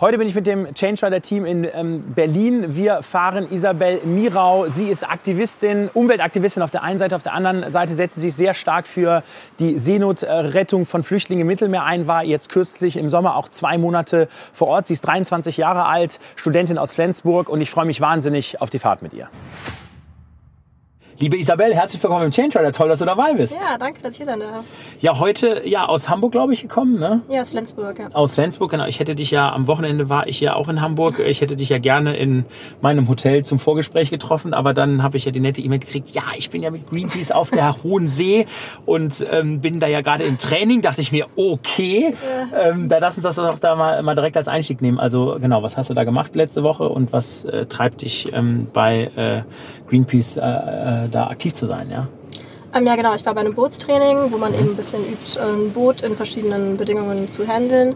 Heute bin ich mit dem Change Rider Team in ähm, Berlin. Wir fahren Isabel Mirau. Sie ist Aktivistin, Umweltaktivistin auf der einen Seite, auf der anderen Seite setzt sie sich sehr stark für die Seenotrettung von Flüchtlingen im Mittelmeer ein, war jetzt kürzlich im Sommer auch zwei Monate vor Ort. Sie ist 23 Jahre alt, Studentin aus Flensburg und ich freue mich wahnsinnig auf die Fahrt mit ihr. Liebe Isabel, herzlich willkommen im Change Rider. Toll, dass du dabei bist. Ja, danke, dass ich hier sein darf. Ja, heute ja aus Hamburg, glaube ich, gekommen, ne? Ja, aus Flensburg, ja. Aus Flensburg, genau. Ich hätte dich ja am Wochenende war ich ja auch in Hamburg. Ich hätte dich ja gerne in meinem Hotel zum Vorgespräch getroffen, aber dann habe ich ja die nette E-Mail gekriegt. Ja, ich bin ja mit Greenpeace auf der Hohen See und ähm, bin da ja gerade im Training. Dachte ich mir, okay, ja. ähm, da lass uns das doch da mal, mal direkt als Einstieg nehmen. Also genau, was hast du da gemacht letzte Woche und was äh, treibt dich ähm, bei äh, Greenpeace äh, äh da aktiv zu sein, ja? Ähm, ja, genau. Ich war bei einem Bootstraining, wo man eben ein bisschen übt, ein Boot in verschiedenen Bedingungen zu handeln.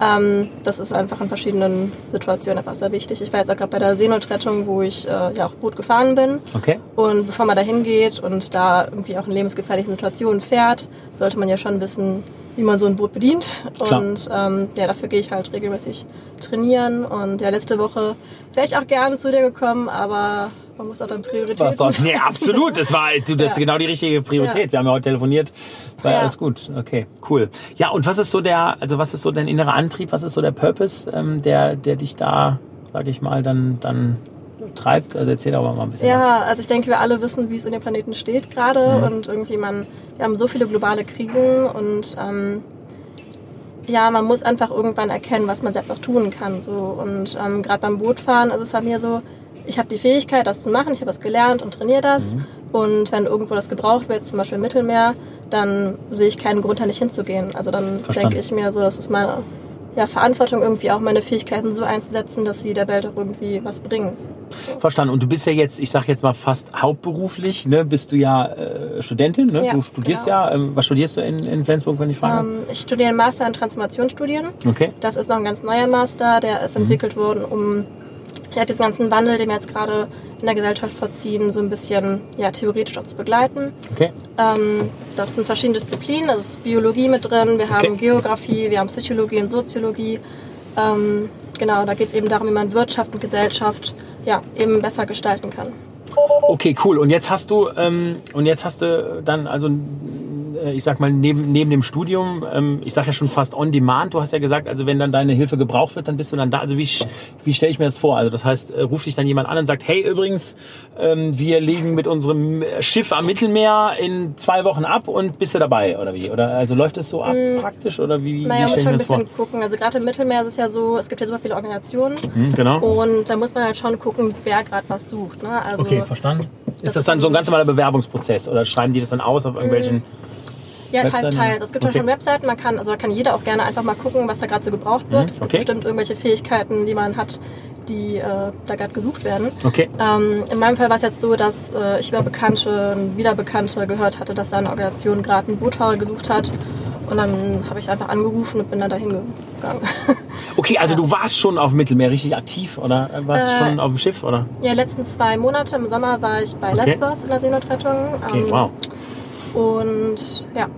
Ähm, das ist einfach in verschiedenen Situationen etwas sehr wichtig. Ich war jetzt auch gerade bei der Seenotrettung, wo ich äh, ja auch Boot gefahren bin. Okay. Und bevor man da hingeht und da irgendwie auch in lebensgefährlichen Situationen fährt, sollte man ja schon wissen, wie man so ein Boot bedient. Klar. Und ähm, ja, dafür gehe ich halt regelmäßig trainieren. Und ja, letzte Woche wäre ich auch gerne zu dir gekommen, aber man muss auch dann Prioritäten. Was Nee, absolut. Das war das ist genau die richtige Priorität. Ja. Wir haben ja heute telefoniert. War ja. alles gut. Okay, cool. Ja, und was ist so der, also was ist so dein innerer Antrieb? Was ist so der Purpose, ähm, der, der dich da, sag ich mal, dann, dann treibt? Also erzähl aber mal ein bisschen. Ja, was. also ich denke, wir alle wissen, wie es in dem Planeten steht gerade mhm. und irgendwie man, wir haben so viele globale Krisen und ähm, ja, man muss einfach irgendwann erkennen, was man selbst auch tun kann. So und ähm, gerade beim Bootfahren ist es bei mir so, ich habe die Fähigkeit, das zu machen, ich habe das gelernt und trainiere das. Mhm. Und wenn irgendwo das gebraucht wird, zum Beispiel im Mittelmeer, dann sehe ich keinen Grund, da nicht hinzugehen. Also dann denke ich mir so, das ist meine ja, Verantwortung, irgendwie auch meine Fähigkeiten so einzusetzen, dass sie der Welt auch irgendwie was bringen. Verstanden. Und du bist ja jetzt, ich sag jetzt mal fast hauptberuflich, ne? Bist du ja äh, Studentin, ne? Ja, du studierst genau. ja. Ähm, was studierst du in, in Flensburg, wenn ich frage? Ähm, ich studiere einen Master in Transformationsstudien. Okay. Das ist noch ein ganz neuer Master, der ist mhm. entwickelt worden, um ja, diesen ganzen Wandel, den wir jetzt gerade in der Gesellschaft vollziehen, so ein bisschen ja, theoretisch auch zu begleiten. Okay. Ähm, das sind verschiedene Disziplinen, da ist Biologie mit drin, wir haben okay. Geografie, wir haben Psychologie und Soziologie. Ähm, genau, da geht es eben darum, wie man Wirtschaft und Gesellschaft ja, eben besser gestalten kann. Okay, cool. Und jetzt hast du ähm, und jetzt hast du dann also ich sag mal, neben, neben dem Studium, ähm, ich sag ja schon fast on demand, du hast ja gesagt, also wenn dann deine Hilfe gebraucht wird, dann bist du dann da. Also wie, wie stelle ich mir das vor? Also das heißt, äh, ruft dich dann jemand an und sagt, hey, übrigens, ähm, wir liegen mit unserem Schiff am Mittelmeer in zwei Wochen ab und bist du dabei oder wie? Oder also läuft es so ab mm, praktisch oder wie? Naja, wie muss schon ein bisschen vor? gucken. Also gerade im Mittelmeer ist es ja so, es gibt ja super viele Organisationen. Mhm, genau. Und da muss man halt schon gucken, wer gerade was sucht. Ne? Also, okay, verstanden. Ist das dann so ein ganz normaler Bewerbungsprozess oder schreiben die das dann aus auf irgendwelchen? Mm. Ja, teils, teils. Es gibt okay. schon Webseiten, man kann, also da kann jeder auch gerne einfach mal gucken, was da gerade so gebraucht wird. Mhm. Es gibt okay. bestimmt irgendwelche Fähigkeiten, die man hat, die äh, da gerade gesucht werden. Okay. Ähm, in meinem Fall war es jetzt so, dass äh, ich über Bekannte und wieder Bekannte gehört hatte, dass seine Organisation gerade einen Bootfahrer gesucht hat. Und dann habe ich einfach angerufen und bin dann dahin gegangen. Okay, also ja. du warst schon auf dem Mittelmeer richtig aktiv oder warst äh, schon auf dem Schiff oder? Ja, letzten zwei Monate im Sommer war ich bei okay. Lesbos in der Seenotrettung. Okay, ähm, wow. Und ja,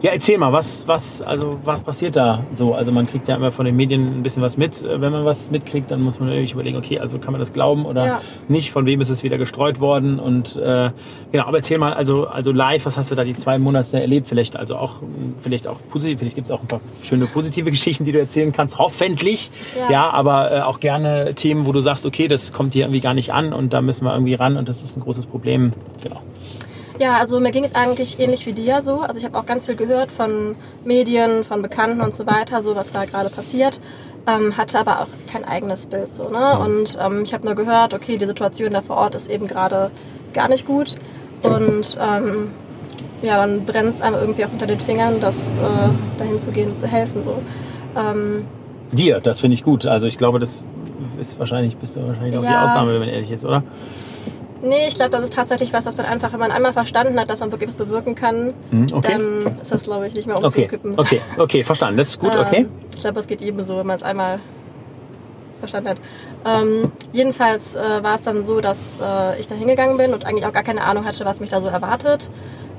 ja, erzähl mal, was, was, also was passiert da so? Also man kriegt ja immer von den Medien ein bisschen was mit. Wenn man was mitkriegt, dann muss man natürlich überlegen, okay, also kann man das glauben oder ja. nicht? Von wem ist es wieder gestreut worden? Und äh, genau, aber erzähl mal, also, also live, was hast du da die zwei Monate erlebt? Vielleicht also auch, vielleicht auch positiv, vielleicht gibt es auch ein paar schöne positive Geschichten, die du erzählen kannst, hoffentlich. Ja, ja aber äh, auch gerne Themen, wo du sagst, okay, das kommt hier irgendwie gar nicht an und da müssen wir irgendwie ran und das ist ein großes Problem. Genau. Ja, also mir ging es eigentlich ähnlich wie dir so. Also ich habe auch ganz viel gehört von Medien, von Bekannten und so weiter, so was da gerade passiert. Ähm, hatte aber auch kein eigenes Bild so. Ne? Und ähm, ich habe nur gehört, okay, die Situation da vor Ort ist eben gerade gar nicht gut. Und ähm, ja, dann brennt es einem irgendwie auch unter den Fingern, das äh, dahin zu gehen und zu helfen. So. Ähm, Dir, das finde ich gut. Also ich glaube, das ist wahrscheinlich, bist du wahrscheinlich auch ja, die Ausnahme, wenn man ehrlich ist, oder? Nee, ich glaube, das ist tatsächlich was, was man einfach, wenn man einmal verstanden hat, dass man wirklich was bewirken kann, mhm, okay. dann ist das, glaube ich, nicht mehr umzukippen. Okay, okay, okay, verstanden. Das ist gut, ähm, okay. ich glaube, das geht jedem so, wenn man es einmal verstanden hat. Ähm, jedenfalls äh, war es dann so, dass äh, ich da hingegangen bin und eigentlich auch gar keine Ahnung hatte, was mich da so erwartet.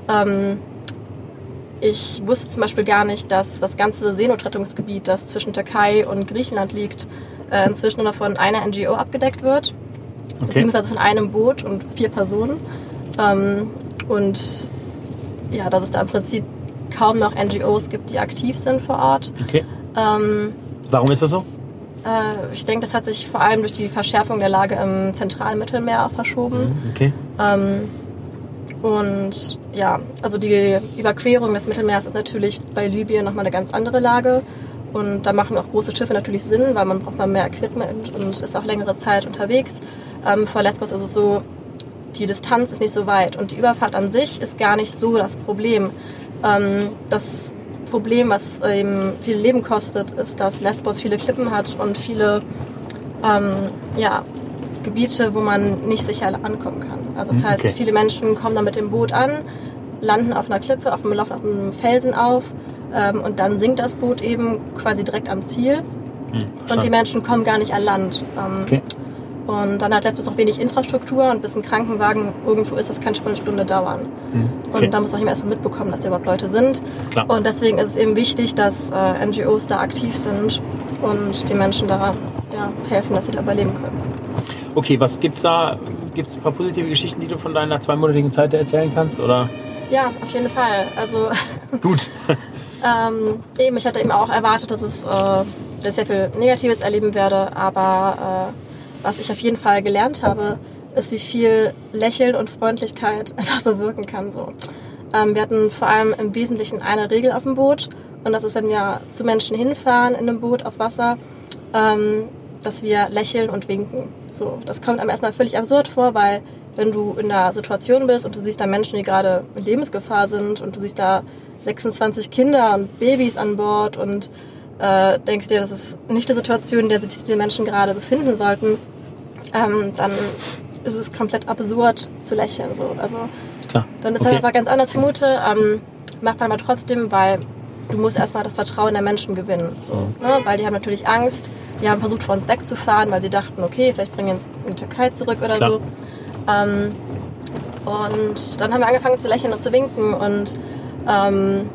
Ähm, ich wusste zum Beispiel gar nicht, dass das ganze Seenotrettungsgebiet, das zwischen Türkei und Griechenland liegt, äh, inzwischen nur von einer NGO abgedeckt wird. Okay. Beziehungsweise von einem Boot und vier Personen. Ähm, und ja, dass es da im Prinzip kaum noch NGOs gibt, die aktiv sind vor Ort. Okay. Ähm, Warum ist das so? Äh, ich denke, das hat sich vor allem durch die Verschärfung der Lage im Zentralmittelmeer verschoben. Mhm, okay. Ähm, und ja, also die Überquerung des Mittelmeers ist natürlich bei Libyen nochmal eine ganz andere Lage. Und da machen auch große Schiffe natürlich Sinn, weil man braucht mal mehr Equipment und ist auch längere Zeit unterwegs. Ähm, vor Lesbos ist es so, die Distanz ist nicht so weit und die Überfahrt an sich ist gar nicht so das Problem. Ähm, das Problem, was eben viel Leben kostet, ist, dass Lesbos viele Klippen hat und viele ähm, ja, Gebiete, wo man nicht sicher ankommen kann. Also das hm, heißt, okay. viele Menschen kommen dann mit dem Boot an, landen auf einer Klippe, auf dem, laufen auf einem Felsen auf ähm, und dann sinkt das Boot eben quasi direkt am Ziel. Hm, und die Menschen kommen gar nicht an Land. Ähm, okay. Und dann hat Lesbos auch wenig Infrastruktur und bis ein Krankenwagen irgendwo ist, das kann schon eine Stunde dauern. Hm, okay. Und da muss auch jemand erstmal mitbekommen, dass da überhaupt Leute sind. Klar. Und deswegen ist es eben wichtig, dass äh, NGOs da aktiv sind und die Menschen da ja, helfen, dass sie da überleben können. Okay, was gibt's da? Gibt es ein paar positive Geschichten, die du von deiner zweimonatigen Zeit erzählen kannst? Oder? Ja, auf jeden Fall. Also gut. ähm, eben, ich hatte eben auch erwartet, dass es äh, dass ich sehr viel Negatives erleben werde, aber äh, was ich auf jeden Fall gelernt habe, ist, wie viel Lächeln und Freundlichkeit einfach bewirken kann. So. Ähm, wir hatten vor allem im Wesentlichen eine Regel auf dem Boot und das ist, wenn wir zu Menschen hinfahren in einem Boot auf Wasser, ähm, dass wir lächeln und winken. So, das kommt einem erstmal völlig absurd vor, weil wenn du in einer Situation bist und du siehst da Menschen, die gerade in Lebensgefahr sind und du siehst da 26 Kinder und Babys an Bord und äh, denkst dir, das ist nicht die Situation, in der sich die Menschen gerade befinden sollten, ähm, dann ist es komplett absurd zu lächeln. So. Also, Klar. Dann ist okay. halt aber ganz anders zumute. Ähm, macht man aber trotzdem, weil du musst erstmal das Vertrauen der Menschen gewinnen. So, mhm. ne? Weil die haben natürlich Angst, die haben versucht, von uns wegzufahren, weil sie dachten, okay, vielleicht bringen wir uns in die Türkei zurück oder Klar. so. Ähm, und dann haben wir angefangen zu lächeln und zu winken und ähm,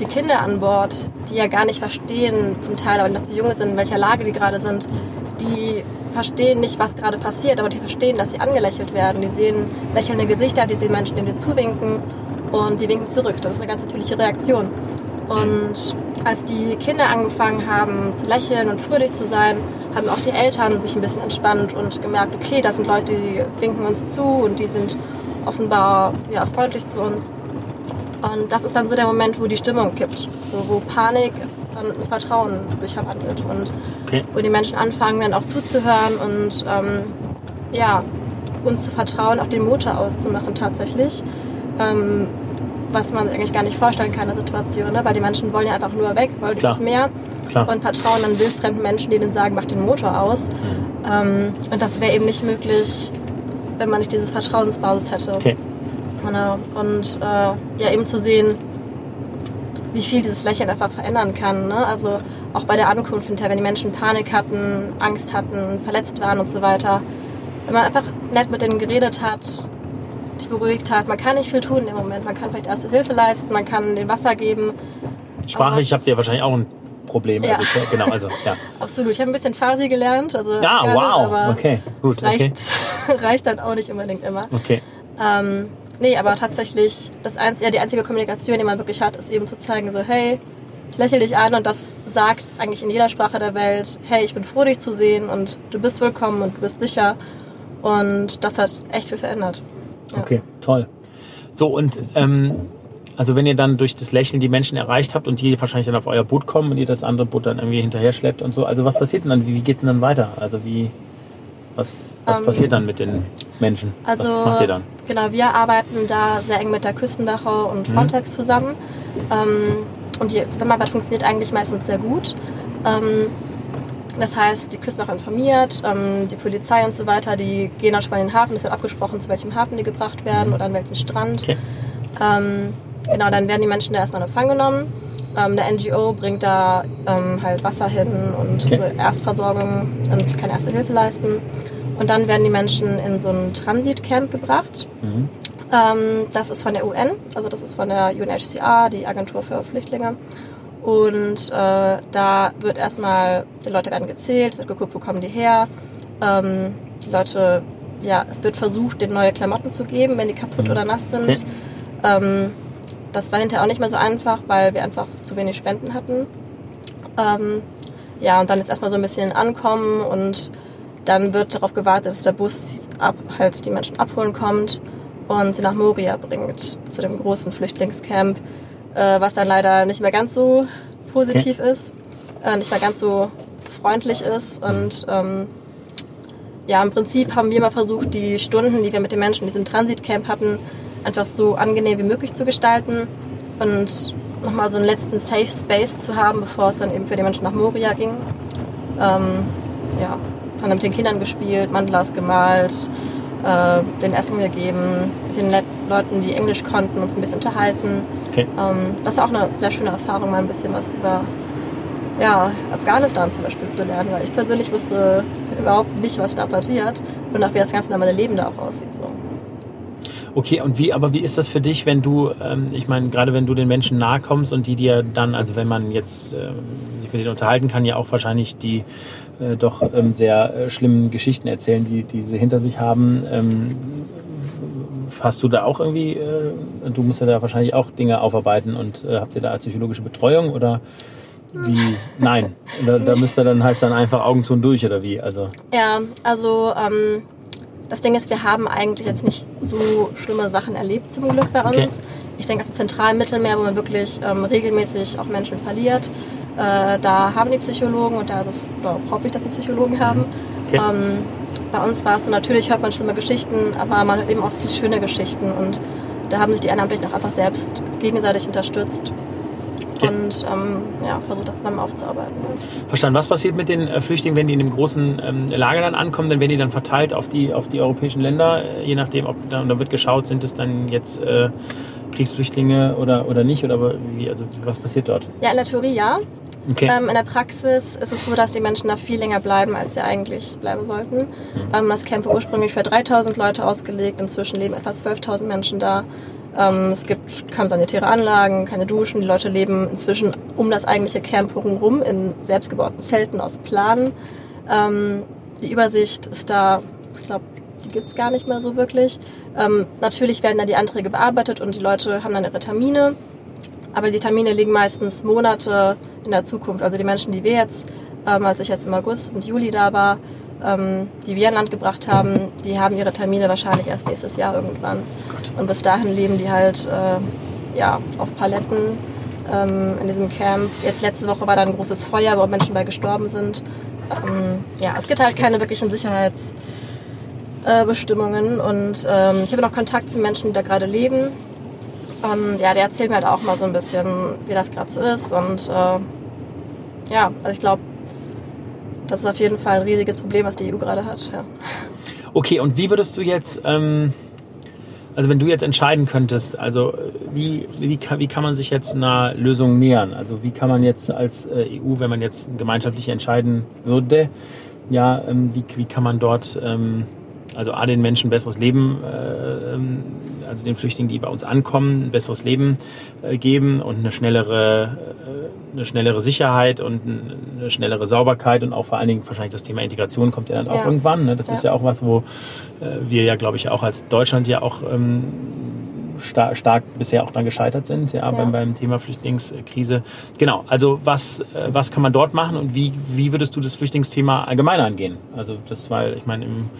die Kinder an Bord, die ja gar nicht verstehen, zum Teil, aber noch zu jung sind, in welcher Lage die gerade sind, die verstehen nicht, was gerade passiert, aber die verstehen, dass sie angelächelt werden. Die sehen lächelnde Gesichter, die sehen Menschen, die dir zuwinken und die winken zurück. Das ist eine ganz natürliche Reaktion. Und als die Kinder angefangen haben zu lächeln und fröhlich zu sein, haben auch die Eltern sich ein bisschen entspannt und gemerkt, okay, das sind Leute, die winken uns zu und die sind offenbar ja, freundlich zu uns. Und das ist dann so der Moment, wo die Stimmung kippt. So, wo Panik dann ins Vertrauen sich verwandelt. Und okay. wo die Menschen anfangen, dann auch zuzuhören und ähm, ja, uns zu vertrauen, auch den Motor auszumachen tatsächlich. Ähm, was man eigentlich gar nicht vorstellen kann in der Situation, ne? weil die Menschen wollen ja einfach nur weg, wollen Klar. Meer Klar. und vertrauen dann wildfremden Menschen, die denen sagen, mach den Motor aus. Mhm. Ähm, und das wäre eben nicht möglich, wenn man nicht dieses Vertrauensbasis hätte. Okay. Genau. Und äh, ja, eben zu sehen, wie viel dieses Lächeln einfach verändern kann. Ne? Also auch bei der Ankunft hinterher, wenn die Menschen Panik hatten, Angst hatten, verletzt waren und so weiter. Wenn man einfach nett mit denen geredet hat, die beruhigt hat. Man kann nicht viel tun im Moment. Man kann vielleicht erste Hilfe leisten, man kann den Wasser geben. Sprachlich habt ihr wahrscheinlich auch ein Problem. Ja. Also, genau, also, ja. Absolut. Ich habe ein bisschen Farsi gelernt. Also ja, gerne, wow. okay, gut. Reicht, okay. reicht dann auch nicht unbedingt immer. Okay. Ähm, nee, aber tatsächlich, das einz ja, die einzige Kommunikation, die man wirklich hat, ist eben zu zeigen, so, hey, ich lächle dich an und das sagt eigentlich in jeder Sprache der Welt, hey, ich bin froh, dich zu sehen und du bist willkommen und du bist sicher. Und das hat echt viel verändert. Ja. Okay, toll. So, und ähm, also wenn ihr dann durch das Lächeln die Menschen erreicht habt und die wahrscheinlich dann auf euer Boot kommen und ihr das andere Boot dann irgendwie hinterher schleppt und so, also was passiert denn dann? Wie, wie geht's denn dann weiter? Also wie, was, was ähm, passiert dann mit den Menschen? Also, was macht ihr dann? Genau, wir arbeiten da sehr eng mit der Küstenwache und mhm. Frontex mhm. zusammen. Ähm, und die Zusammenarbeit funktioniert eigentlich meistens sehr gut. Ähm, Das heißt, die Küstenwache informiert, ähm, die Polizei und so weiter, die gehen dann schon mal in den Hafen. Es wird abgesprochen, zu welchem Hafen die gebracht werden oder an welchen Strand. Okay. Ähm, genau, dann werden die Menschen da erstmal in Empfang genommen. Ähm, der NGO bringt da ähm, halt Wasser hin und okay. so Erstversorgung und kann Erste Hilfe leisten. Und dann werden die Menschen in so ein Transitcamp gebracht. Mhm. Ähm, das ist von der UN, also das ist von der UNHCR, die Agentur für Flüchtlinge. Und äh, da wird erstmal, die Leute werden gezählt, wird geguckt, wo kommen die her. Ähm, die Leute, ja, es wird versucht, denen neue Klamotten zu geben, wenn die kaputt mhm. oder nass sind. Okay. Ähm, das war hinterher auch nicht mehr so einfach, weil wir einfach zu wenig Spenden hatten. Ähm, ja, und dann jetzt erstmal so ein bisschen ankommen und dann wird darauf gewartet, dass der Bus ab, halt die Menschen abholen kommt und sie nach Moria bringt, zu dem großen Flüchtlingscamp äh, was dann leider nicht mehr ganz so positiv okay. ist, äh, nicht mehr ganz so freundlich ist. Und ähm, ja, im Prinzip haben wir mal versucht, die Stunden, die wir mit den Menschen in diesem Transitcamp hatten, einfach so angenehm wie möglich zu gestalten und nochmal so einen letzten Safe Space zu haben, bevor es dann eben für die Menschen nach Moria ging. Ähm, ja, dann mit den Kindern gespielt, Mandlas gemalt, äh, den Essen gegeben, mit den Leuten, die Englisch konnten, uns ein bisschen unterhalten. Okay. Ähm, das war auch eine sehr schöne Erfahrung, mal ein bisschen was über ja, Afghanistan zum Beispiel zu lernen, weil ich persönlich wusste überhaupt nicht, was da passiert und auch wie das ganze normale Leben da auch aussieht. So. Okay, und wie, aber wie ist das für dich, wenn du, ähm, ich meine, gerade wenn du den Menschen nahe kommst und die dir dann, also wenn man jetzt ähm, sich mit denen unterhalten kann, ja auch wahrscheinlich die äh, doch ähm, sehr äh, schlimmen Geschichten erzählen, die, die sie hinter sich haben. Ähm, hast du da auch irgendwie, äh, du musst ja da wahrscheinlich auch Dinge aufarbeiten und äh, habt ihr da psychologische Betreuung oder wie? Nein, da, da müsst ihr dann, heißt dann einfach Augen zu und durch oder wie? Also. Ja, also ähm, das Ding ist, wir haben eigentlich jetzt nicht so schlimme Sachen erlebt zum Glück bei uns. Okay. Ich denke auf dem zentralen Mittelmeer, wo man wirklich ähm, regelmäßig auch Menschen verliert. Äh, da haben die Psychologen und da ist es, oder hoffe ich, dass die Psychologen haben. Okay. Ähm, bei uns war es so, natürlich hört man schlimme Geschichten, aber man hört eben auch viele schöne Geschichten und da haben sich die Ehrenamtlichen auch einfach selbst gegenseitig unterstützt okay. und ähm, ja, versucht das zusammen aufzuarbeiten. Verstanden. Was passiert mit den äh, Flüchtlingen, wenn die in dem großen ähm, Lager dann ankommen? Dann werden die dann verteilt auf die, auf die europäischen Länder, äh, je nachdem, ob da, da wird geschaut, sind es dann jetzt äh, Kriegsflüchtlinge oder, oder nicht? Oder wie, also was passiert dort? Ja, in der Theorie ja. Okay. Ähm, in der Praxis ist es so, dass die Menschen da viel länger bleiben, als sie eigentlich bleiben sollten. Mhm. Ähm, das Camp war ursprünglich für 3000 Leute ausgelegt, inzwischen leben etwa 12.000 Menschen da. Ähm, es gibt kaum sanitäre Anlagen, keine Duschen. Die Leute leben inzwischen um das eigentliche Camp herum in selbstgebauten Zelten aus Planen. Ähm, die Übersicht ist da, ich glaube, die gibt es gar nicht mehr so wirklich. Ähm, natürlich werden da die Anträge bearbeitet und die Leute haben dann ihre Termine. Aber die Termine liegen meistens Monate in der Zukunft. Also die Menschen, die wir jetzt, ähm, als ich jetzt im August und Juli da war, ähm, die wir an Land gebracht haben, die haben ihre Termine wahrscheinlich erst nächstes Jahr irgendwann. Oh und bis dahin leben die halt äh, ja, auf Paletten ähm, in diesem Camp. Jetzt letzte Woche war da ein großes Feuer, wo Menschen bei gestorben sind. Ähm, ja, es gibt halt keine wirklichen Sicherheitsbestimmungen. Äh, und ähm, ich habe noch Kontakt zu Menschen, die da gerade leben. Ja, der erzählt mir halt auch mal so ein bisschen, wie das gerade so ist. Und äh, ja, also ich glaube, das ist auf jeden Fall ein riesiges Problem, was die EU gerade hat. Ja. Okay, und wie würdest du jetzt, ähm, also wenn du jetzt entscheiden könntest, also wie, wie, kann, wie kann man sich jetzt einer Lösung nähern? Also wie kann man jetzt als äh, EU, wenn man jetzt gemeinschaftlich entscheiden würde, ja, ähm, wie, wie kann man dort ähm, also A, den Menschen ein besseres Leben, äh, also den Flüchtlingen, die bei uns ankommen, ein besseres Leben äh, geben und eine schnellere, äh, eine schnellere Sicherheit und eine schnellere Sauberkeit und auch vor allen Dingen wahrscheinlich das Thema Integration kommt ja dann auch ja. irgendwann. Ne? Das ja. ist ja auch was, wo äh, wir ja, glaube ich, auch als Deutschland ja auch ähm, star stark bisher auch dann gescheitert sind, ja, ja. Beim, beim Thema Flüchtlingskrise. Genau, also was, äh, was kann man dort machen und wie, wie würdest du das Flüchtlingsthema allgemein angehen? Also das, weil ich meine, im,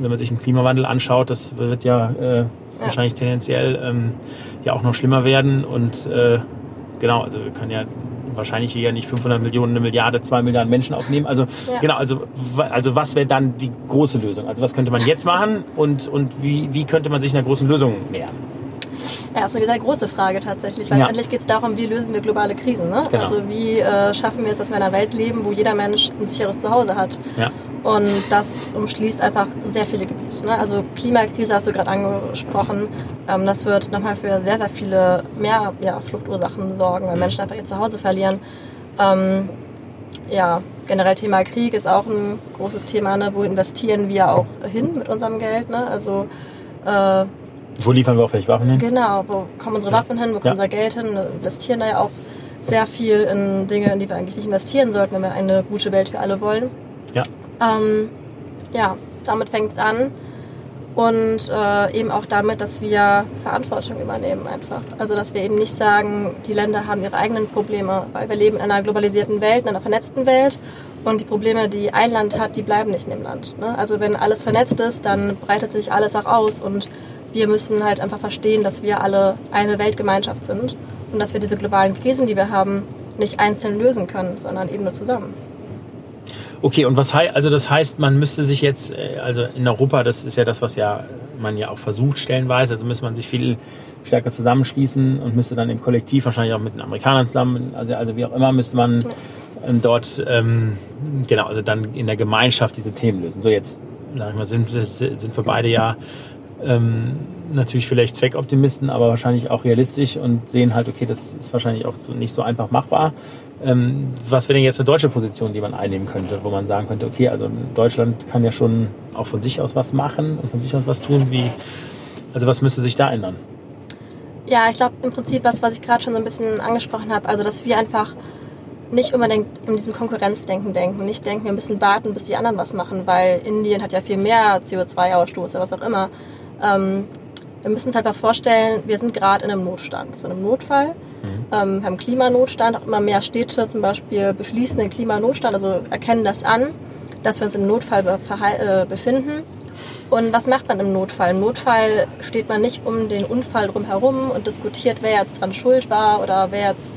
wenn man sich den Klimawandel anschaut, das wird ja, äh, ja. wahrscheinlich tendenziell ähm, ja auch noch schlimmer werden und äh, genau, also wir können ja wahrscheinlich hier nicht 500 Millionen, eine Milliarde, zwei Milliarden Menschen aufnehmen. Also ja. genau, also, also was wäre dann die große Lösung? Also was könnte man jetzt machen und, und wie, wie könnte man sich einer großen Lösung nähern? Ja, das ist eine sehr große Frage tatsächlich, weil ja. endlich geht es darum, wie lösen wir globale Krisen. Ne? Genau. Also wie äh, schaffen wir es, dass wir in einer Welt leben, wo jeder Mensch ein sicheres Zuhause hat. Ja. Und das umschließt einfach sehr viele Gebiete. Ne? Also Klimakrise hast du gerade angesprochen. Ähm, das wird nochmal für sehr, sehr viele mehr ja, Fluchtursachen sorgen, weil mhm. Menschen einfach ihr Zuhause verlieren. Ähm, ja, generell Thema Krieg ist auch ein großes Thema. Ne? Wo investieren wir auch hin mit unserem Geld? Ne? Also äh, wo liefern wir auch vielleicht Waffen hin? Genau, wo kommen unsere Waffen hin, wo kommt unser Geld hin? Wir investieren da ja auch sehr viel in Dinge, in die wir eigentlich nicht investieren sollten, wenn wir eine gute Welt für alle wollen. Ja. Ähm, ja, damit fängt es an. Und äh, eben auch damit, dass wir Verantwortung übernehmen einfach. Also dass wir eben nicht sagen, die Länder haben ihre eigenen Probleme, weil wir leben in einer globalisierten Welt, in einer vernetzten Welt. Und die Probleme, die ein Land hat, die bleiben nicht in dem Land. Ne? Also wenn alles vernetzt ist, dann breitet sich alles auch aus. Und wir müssen halt einfach verstehen, dass wir alle eine Weltgemeinschaft sind und dass wir diese globalen Krisen, die wir haben, nicht einzeln lösen können, sondern eben nur zusammen. Okay, und was heißt, also das heißt, man müsste sich jetzt, äh, also in Europa, das ist ja das, was ja man ja auch versucht stellenweise, also müsste man sich viel stärker zusammenschließen und müsste dann im Kollektiv wahrscheinlich auch mit den Amerikanern zusammen, also, also wie auch immer, müsste man ähm, dort, ähm, genau, also dann in der Gemeinschaft diese Themen lösen. So jetzt, sag ich mal, sind, sind wir beide ja ähm, natürlich vielleicht Zweckoptimisten, aber wahrscheinlich auch realistisch und sehen halt, okay, das ist wahrscheinlich auch so, nicht so einfach machbar. Ähm, was wäre denn jetzt eine deutsche Position, die man einnehmen könnte, wo man sagen könnte, okay, also Deutschland kann ja schon auch von sich aus was machen und von sich aus was tun, wie, also was müsste sich da ändern? Ja, ich glaube im Prinzip was, was ich gerade schon so ein bisschen angesprochen habe, also dass wir einfach nicht unbedingt in diesem Konkurrenzdenken denken, nicht denken, wir müssen warten, bis die anderen was machen, weil Indien hat ja viel mehr CO2-Ausstoß oder was auch immer. Ähm, wir müssen uns einfach vorstellen, wir sind gerade in einem Notstand, so einem Notfall. Mhm. Ähm, wir haben Klimanotstand, auch immer mehr Städte zum Beispiel beschließen den Klimanotstand, also erkennen das an, dass wir uns im Notfall äh, befinden. Und was macht man im Notfall? Im Notfall steht man nicht um den Unfall drumherum und diskutiert, wer jetzt dran schuld war oder wer jetzt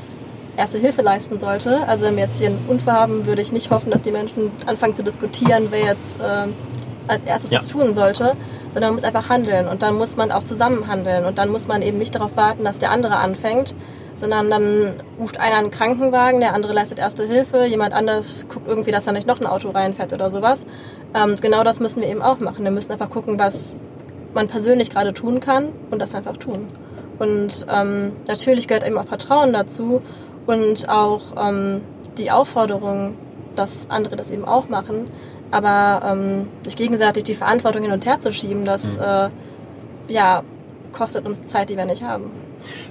erste Hilfe leisten sollte. Also wenn wir jetzt hier einen Unfall haben, würde ich nicht hoffen, dass die Menschen anfangen zu diskutieren, wer jetzt äh, als erstes ja. was tun sollte, sondern man muss einfach handeln und dann muss man auch zusammen handeln und dann muss man eben nicht darauf warten, dass der andere anfängt, sondern dann ruft einer einen Krankenwagen, der andere leistet erste Hilfe, jemand anders guckt irgendwie, dass da nicht noch ein Auto reinfährt oder sowas. Ähm, genau das müssen wir eben auch machen. Wir müssen einfach gucken, was man persönlich gerade tun kann und das einfach tun. Und ähm, natürlich gehört eben auch Vertrauen dazu und auch ähm, die Aufforderung, dass andere das eben auch machen. Aber ähm, sich gegenseitig die Verantwortung hin und her zu schieben, das mhm. äh, ja, kostet uns Zeit, die wir nicht haben.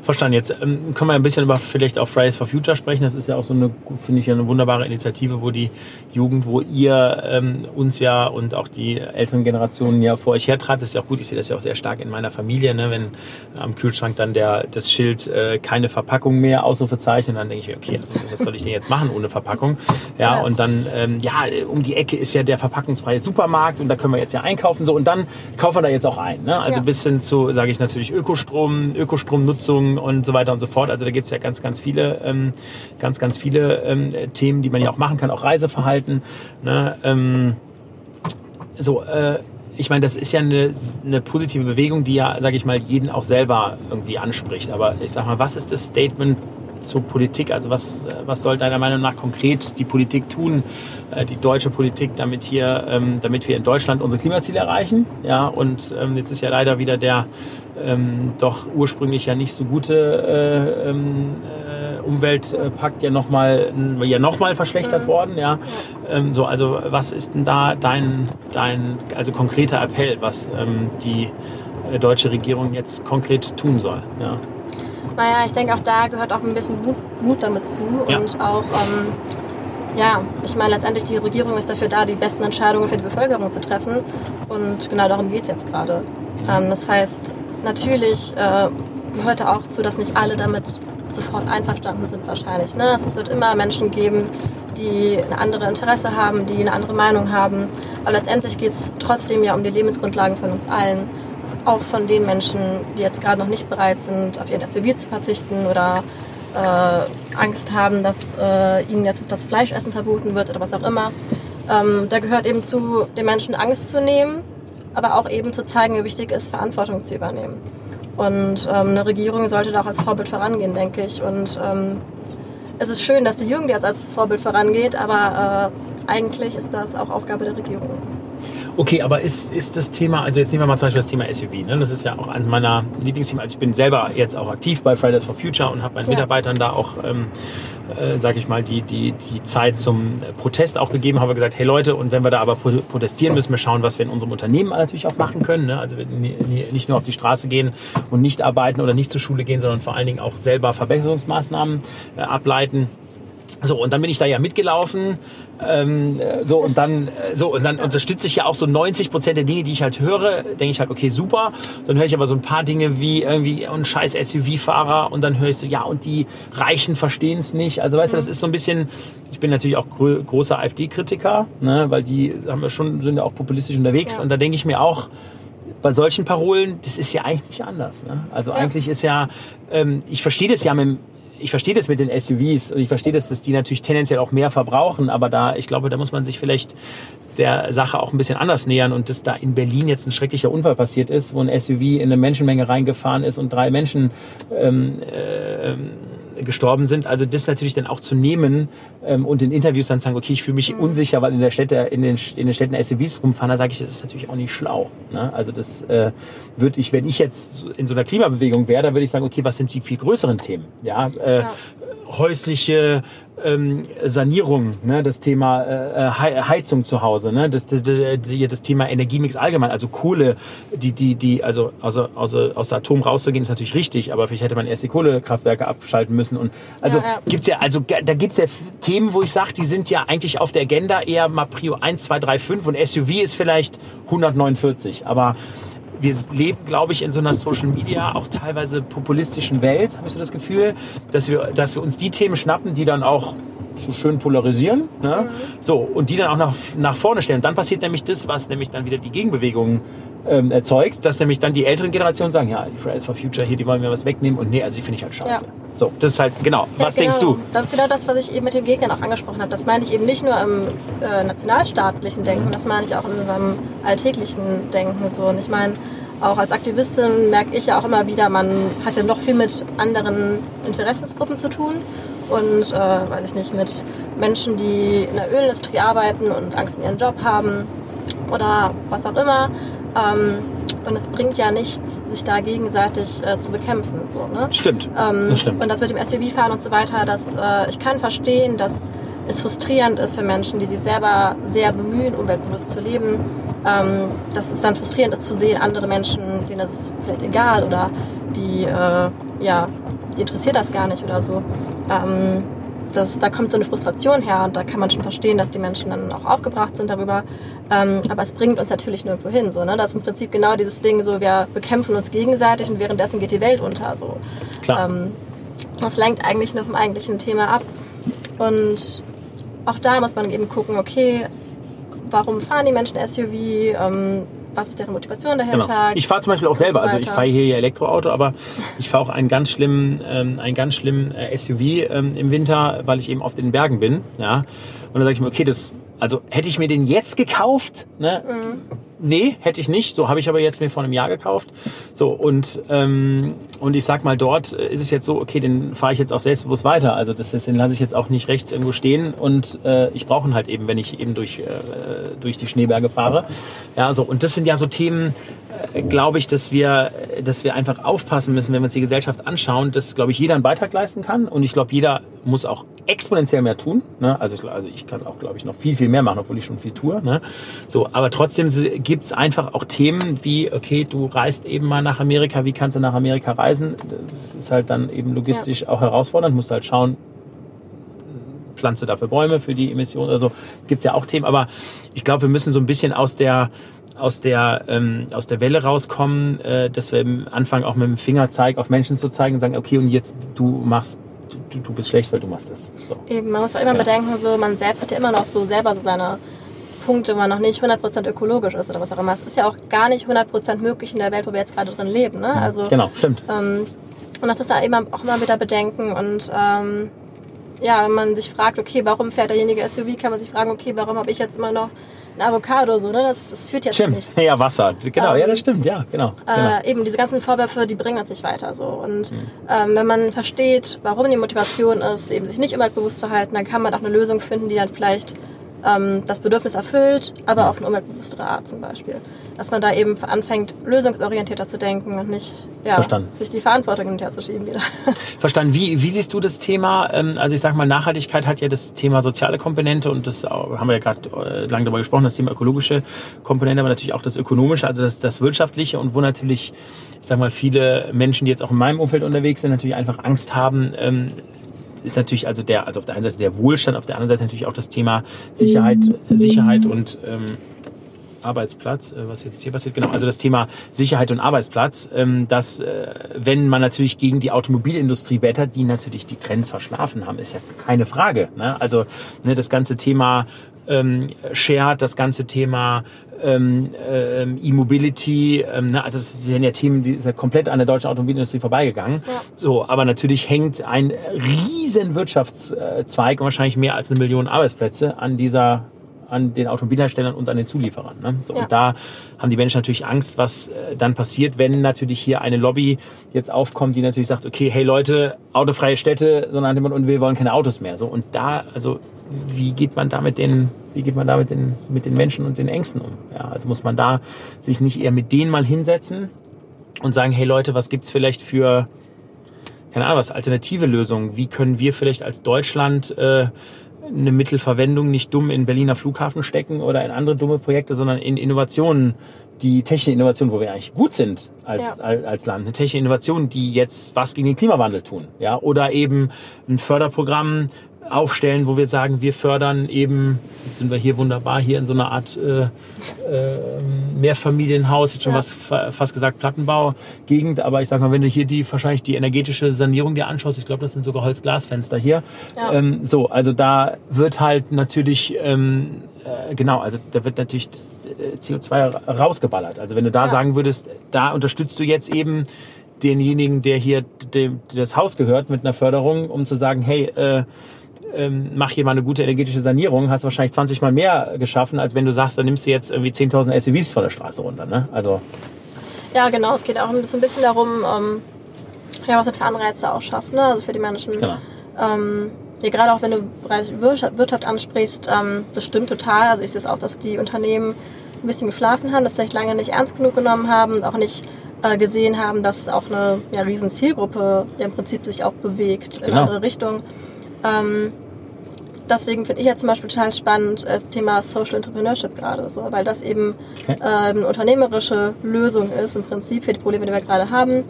Verstanden. Jetzt ähm, können wir ein bisschen über vielleicht auch Fridays for Future sprechen. Das ist ja auch so eine, finde ich, eine wunderbare Initiative, wo die Jugend, wo ihr ähm, uns ja und auch die älteren Generationen ja vor euch hertrat. Das ist ja auch gut. Ich sehe das ja auch sehr stark in meiner Familie, ne? wenn am Kühlschrank dann der, das Schild äh, keine Verpackung mehr, Ausrufezeichen, dann denke ich, okay, also, was soll ich denn jetzt machen ohne Verpackung? Ja, ja. und dann, ähm, ja, um die Ecke ist ja der verpackungsfreie Supermarkt und da können wir jetzt ja einkaufen. So, und dann kaufen wir da jetzt auch ein. Ne? Also ja. bis hin zu, sage ich natürlich, Ökostrom, Ökostromnutzung und so weiter und so fort. Also da gibt es ja ganz, ganz viele, ähm, ganz, ganz viele ähm, Themen, die man ja auch machen kann, auch Reiseverhalten. Ne? Ähm, so, äh, ich meine, das ist ja eine, eine positive Bewegung, die ja, sage ich mal, jeden auch selber irgendwie anspricht. Aber ich sag mal, was ist das Statement zur Politik? Also was, was soll deiner Meinung nach konkret die Politik tun, äh, die deutsche Politik, damit hier, ähm, damit wir in Deutschland unsere Klimaziele erreichen? Ja, und ähm, jetzt ist ja leider wieder der ähm, doch ursprünglich ja nicht so gute äh, ähm, äh, Umweltpakt ja nochmal ja noch mal verschlechtert mhm. worden. Ja, ähm, so also was ist denn da dein dein also konkreter Appell, was ähm, die äh, deutsche Regierung jetzt konkret tun soll? Ja. Naja, ich denke auch da gehört auch ein bisschen Mut, Mut damit zu ja. und auch ähm, ja, ich meine letztendlich die Regierung ist dafür da, die besten Entscheidungen für die Bevölkerung zu treffen und genau darum geht es jetzt gerade. Ähm, das heißt, natürlich äh, gehört auch zu, dass nicht alle damit sofort einverstanden sind wahrscheinlich. Ne? Es wird immer Menschen geben, die ein anderes Interesse haben, die eine andere Meinung haben. Aber letztendlich geht es trotzdem ja um die Lebensgrundlagen von uns allen. Auch von den Menschen, die jetzt gerade noch nicht bereit sind, auf ihr SUV zu verzichten oder äh, Angst haben, dass äh, ihnen jetzt das Fleischessen verboten wird oder was auch immer. Ähm, da gehört eben zu, den Menschen Angst zu nehmen aber auch eben zu zeigen, wie wichtig es ist, Verantwortung zu übernehmen. Und ähm, eine Regierung sollte da auch als Vorbild vorangehen, denke ich. Und ähm, es ist schön, dass die Jugend jetzt als Vorbild vorangeht, aber äh, eigentlich ist das auch Aufgabe der Regierung. Okay, aber ist, ist das Thema, also jetzt nehmen wir mal zum Beispiel das Thema SUV, ne? das ist ja auch eines meiner Lieblingsthemen. Also ich bin selber jetzt auch aktiv bei Fridays for Future und habe meinen ja. Mitarbeitern da auch ähm, äh, sage ich mal, die, die, die Zeit zum Protest auch gegeben, habe gesagt, hey Leute, und wenn wir da aber protestieren, müssen wir schauen, was wir in unserem Unternehmen natürlich auch machen können. Ne? Also nicht nur auf die Straße gehen und nicht arbeiten oder nicht zur Schule gehen, sondern vor allen Dingen auch selber Verbesserungsmaßnahmen äh, ableiten. So, und dann bin ich da ja mitgelaufen. Ähm, so, und dann, äh, so, und dann unterstütze ich ja auch so 90 Prozent der Dinge, die ich halt höre, denke ich halt, okay, super. Dann höre ich aber so ein paar Dinge wie irgendwie ein scheiß SUV-Fahrer und dann höre ich so, ja, und die Reichen verstehen es nicht. Also weißt du, das ist so ein bisschen, ich bin natürlich auch großer AfD-Kritiker, ne, weil die haben ja schon, sind ja auch populistisch unterwegs. Ja. Und da denke ich mir auch, bei solchen Parolen, das ist ja eigentlich nicht anders. Ne? Also ja. eigentlich ist ja, ähm, ich verstehe das ja mit ich verstehe das mit den SUVs und ich verstehe das, dass die natürlich tendenziell auch mehr verbrauchen, aber da, ich glaube, da muss man sich vielleicht der Sache auch ein bisschen anders nähern und dass da in Berlin jetzt ein schrecklicher Unfall passiert ist, wo ein SUV in eine Menschenmenge reingefahren ist und drei Menschen ähm, äh, gestorben sind. Also das natürlich dann auch zu nehmen ähm, und in Interviews dann sagen, okay, ich fühle mich mhm. unsicher, weil in der Städte, in den, in den Städten SUVs rumfahren, da sage ich, das ist natürlich auch nicht schlau. Ne? Also das äh, würde ich, wenn ich jetzt in so einer Klimabewegung wäre, dann würde ich sagen, okay, was sind die viel größeren Themen? Ja, äh, ja. häusliche ähm, Sanierung, ne, das Thema äh, Heizung zu Hause, ne, das, das, das Thema Energiemix allgemein, also Kohle, die, die, die, also aus, aus, aus der Atom rauszugehen, ist natürlich richtig, aber vielleicht hätte man erst die Kohlekraftwerke abschalten müssen. Und also ja, ja. gibt's ja, also da gibt's ja Themen, wo ich sage, die sind ja eigentlich auf der Agenda eher mal Prio 1, 2, 3, 5 und SUV ist vielleicht 149. Aber wir leben, glaube ich, in so einer Social Media, auch teilweise populistischen Welt, habe ich so das Gefühl, dass wir, dass wir uns die Themen schnappen, die dann auch so schön polarisieren, ne? Mhm. so und die dann auch nach, nach vorne stellen. Und dann passiert nämlich das, was nämlich dann wieder die Gegenbewegung ähm, erzeugt, dass nämlich dann die älteren Generationen sagen, ja, die Fridays for Future hier, die wollen mir was wegnehmen und nee, also die finde ich halt scheiße. Ja. So, das ist halt, genau. Ja, was genau. denkst du? Das ist genau das, was ich eben mit den Gegnern auch angesprochen habe. Das meine ich eben nicht nur im äh, nationalstaatlichen Denken, das meine ich auch in unserem alltäglichen Denken so. Und ich meine, auch als Aktivistin merke ich ja auch immer wieder, man hat ja noch viel mit anderen Interessensgruppen zu tun und, äh, weiß ich nicht, mit Menschen, die in der Ölindustrie arbeiten und Angst um ihren Job haben oder was auch immer. Ähm, und es bringt ja nichts, sich da gegenseitig äh, zu bekämpfen. So, ne? Stimmt. Ähm, das stimmt. Und das mit dem SUV-Fahren und so weiter, das, äh, ich kann verstehen, dass es frustrierend ist für Menschen, die sich selber sehr bemühen, umweltbewusst zu leben, ähm, dass es dann frustrierend ist zu sehen, andere Menschen, denen das ist vielleicht egal oder die, äh, ja, die interessiert das gar nicht oder so. Ähm, das, da kommt so eine Frustration her und da kann man schon verstehen, dass die Menschen dann auch aufgebracht sind darüber. Ähm, aber es bringt uns natürlich nirgendwo hin. So, ne? Das ist im Prinzip genau dieses Ding, so wir bekämpfen uns gegenseitig und währenddessen geht die Welt unter. So. Klar. Ähm, das lenkt eigentlich nur vom eigentlichen Thema ab. Und auch da muss man eben gucken, okay, warum fahren die Menschen SUV? Ähm, was ist deren Motivation dahinter? Genau. Ich fahre zum Beispiel auch selber, so also ich fahre hier Elektroauto, aber ich fahre auch einen ganz schlimmen, ähm, einen ganz schlimmen äh, SUV ähm, im Winter, weil ich eben auf den Bergen bin. Ja? Und dann sage ich mir, okay, das, also hätte ich mir den jetzt gekauft, ne? Mhm Nee, hätte ich nicht. So habe ich aber jetzt mir vor einem Jahr gekauft. So und ähm, und ich sag mal, dort ist es jetzt so, okay, den fahre ich jetzt auch selbstbewusst weiter. Also das ist, den lasse ich jetzt auch nicht rechts irgendwo stehen und äh, ich brauche ihn halt eben, wenn ich eben durch äh, durch die Schneeberge fahre. Ja, so und das sind ja so Themen, äh, glaube ich, dass wir dass wir einfach aufpassen müssen, wenn wir uns die Gesellschaft anschauen, dass glaube ich jeder einen Beitrag leisten kann und ich glaube jeder muss auch exponentiell mehr tun. Ne? Also, ich, also ich kann auch glaube ich noch viel viel mehr machen, obwohl ich schon viel tue. Ne? So, aber trotzdem gibt es einfach auch Themen wie, okay, du reist eben mal nach Amerika, wie kannst du nach Amerika reisen? Das ist halt dann eben logistisch ja. auch herausfordernd, musst halt schauen, pflanze dafür Bäume für die Emissionen. Also gibt es ja auch Themen, aber ich glaube, wir müssen so ein bisschen aus der aus der ähm, aus der Welle rauskommen, äh, dass wir am Anfang auch mit dem Fingerzeig auf Menschen zu zeigen und sagen, okay, und jetzt du machst du, du bist schlecht, weil du machst das. So. Eben, man muss auch immer ja. bedenken, so man selbst hat ja immer noch so selber so seine Punkte, wo man noch nicht 100% ökologisch ist oder was auch immer. Es ist ja auch gar nicht 100% möglich in der Welt, wo wir jetzt gerade drin leben. Ne? Also, genau, stimmt. Ähm, und das ist ja immer, auch immer wieder bedenken. Und ähm, ja, wenn man sich fragt, okay, warum fährt derjenige SUV, kann man sich fragen, okay, warum habe ich jetzt immer noch ein Avocado, so, ne? Das, das führt jetzt stimmt. nichts. Ja, Wasser. Genau, ähm, ja, das stimmt, ja, genau. Äh, genau. Eben, diese ganzen Vorwürfe, die bringen uns nicht weiter, so. Und mhm. ähm, wenn man versteht, warum die Motivation ist, eben sich nicht umweltbewusst verhalten, dann kann man auch eine Lösung finden, die dann vielleicht ähm, das Bedürfnis erfüllt, aber auf eine umweltbewusstere Art zum Beispiel. Dass man da eben anfängt, lösungsorientierter zu denken und nicht ja, sich die Verantwortung hinterzuschieben wieder. Verstanden. Wie, wie siehst du das Thema? Ähm, also ich sage mal, Nachhaltigkeit hat ja das Thema soziale Komponente und das haben wir ja gerade äh, lange darüber gesprochen, das Thema ökologische Komponente, aber natürlich auch das ökonomische, also das, das wirtschaftliche und wo natürlich ich sag mal, viele Menschen, die jetzt auch in meinem Umfeld unterwegs sind, natürlich einfach Angst haben, ähm, ist natürlich also der, also auf der einen Seite der Wohlstand, auf der anderen Seite natürlich auch das Thema Sicherheit, Sicherheit und ähm, Arbeitsplatz, äh, was jetzt hier passiert, genau, also das Thema Sicherheit und Arbeitsplatz, ähm, dass äh, wenn man natürlich gegen die Automobilindustrie wettert, die natürlich die Trends verschlafen haben, ist ja keine Frage. Ne? Also ne, das ganze Thema ähm, Shared, das ganze Thema ähm, ähm, E-Mobility, ähm, ne? also das sind ja Themen, die sind ja komplett an der deutschen Automobilindustrie vorbeigegangen. Ja. So, aber natürlich hängt ein riesen Wirtschaftszweig und wahrscheinlich mehr als eine Million Arbeitsplätze an dieser an den Automobilherstellern und an den Zulieferern. Ne? So, ja. Und da haben die Menschen natürlich Angst, was äh, dann passiert, wenn natürlich hier eine Lobby jetzt aufkommt, die natürlich sagt, okay, hey Leute, autofreie Städte, sondern und wir wollen keine Autos mehr. So und da, also wie geht man da mit den, wie geht man da mit den, mit den Menschen und den Ängsten um? Ja, also muss man da sich nicht eher mit denen mal hinsetzen und sagen, hey Leute, was gibt's vielleicht für, keine Ahnung, was alternative Lösungen? Wie können wir vielleicht als Deutschland äh, eine Mittelverwendung nicht dumm in Berliner Flughafen stecken oder in andere dumme Projekte, sondern in Innovationen, die technische Innovationen, wo wir eigentlich gut sind als, ja. als Land, eine technische Innovation, die jetzt was gegen den Klimawandel tun, ja, oder eben ein Förderprogramm, aufstellen, wo wir sagen, wir fördern eben, jetzt sind wir hier wunderbar, hier in so einer Art äh, äh, Mehrfamilienhaus, jetzt schon ja. was fast gesagt Plattenbau-Gegend, aber ich sag mal, wenn du hier die wahrscheinlich die energetische Sanierung dir anschaust, ich glaube, das sind sogar Holzglasfenster hier. Ja. Ähm, so, also da wird halt natürlich ähm, äh, genau, also da wird natürlich das äh, CO2 rausgeballert. Also wenn du da ja. sagen würdest, da unterstützt du jetzt eben denjenigen, der hier dem, das Haus gehört mit einer Förderung, um zu sagen, hey, äh, ähm, mach hier mal eine gute energetische Sanierung, hast wahrscheinlich 20 mal mehr geschaffen, als wenn du sagst, dann nimmst du jetzt irgendwie 10.000 SUVs von der Straße runter. Ne? Also ja, genau. Es geht auch so ein bisschen darum, ähm, ja, was man für Anreize auch schafft, ne? also für die Menschen. Genau. Ähm, ja, gerade auch wenn du Wirtschaft ansprichst, ähm, das stimmt total. Also ich sehe es auch, dass die Unternehmen ein bisschen geschlafen haben, das vielleicht lange nicht ernst genug genommen haben, auch nicht äh, gesehen haben, dass auch eine ja, riesen Zielgruppe ja, im Prinzip sich auch bewegt in genau. andere Richtungen. Ähm, deswegen finde ich jetzt zum Beispiel total spannend das Thema Social Entrepreneurship gerade so, weil das eben okay. äh, eine unternehmerische Lösung ist im Prinzip für die Probleme, die wir gerade haben,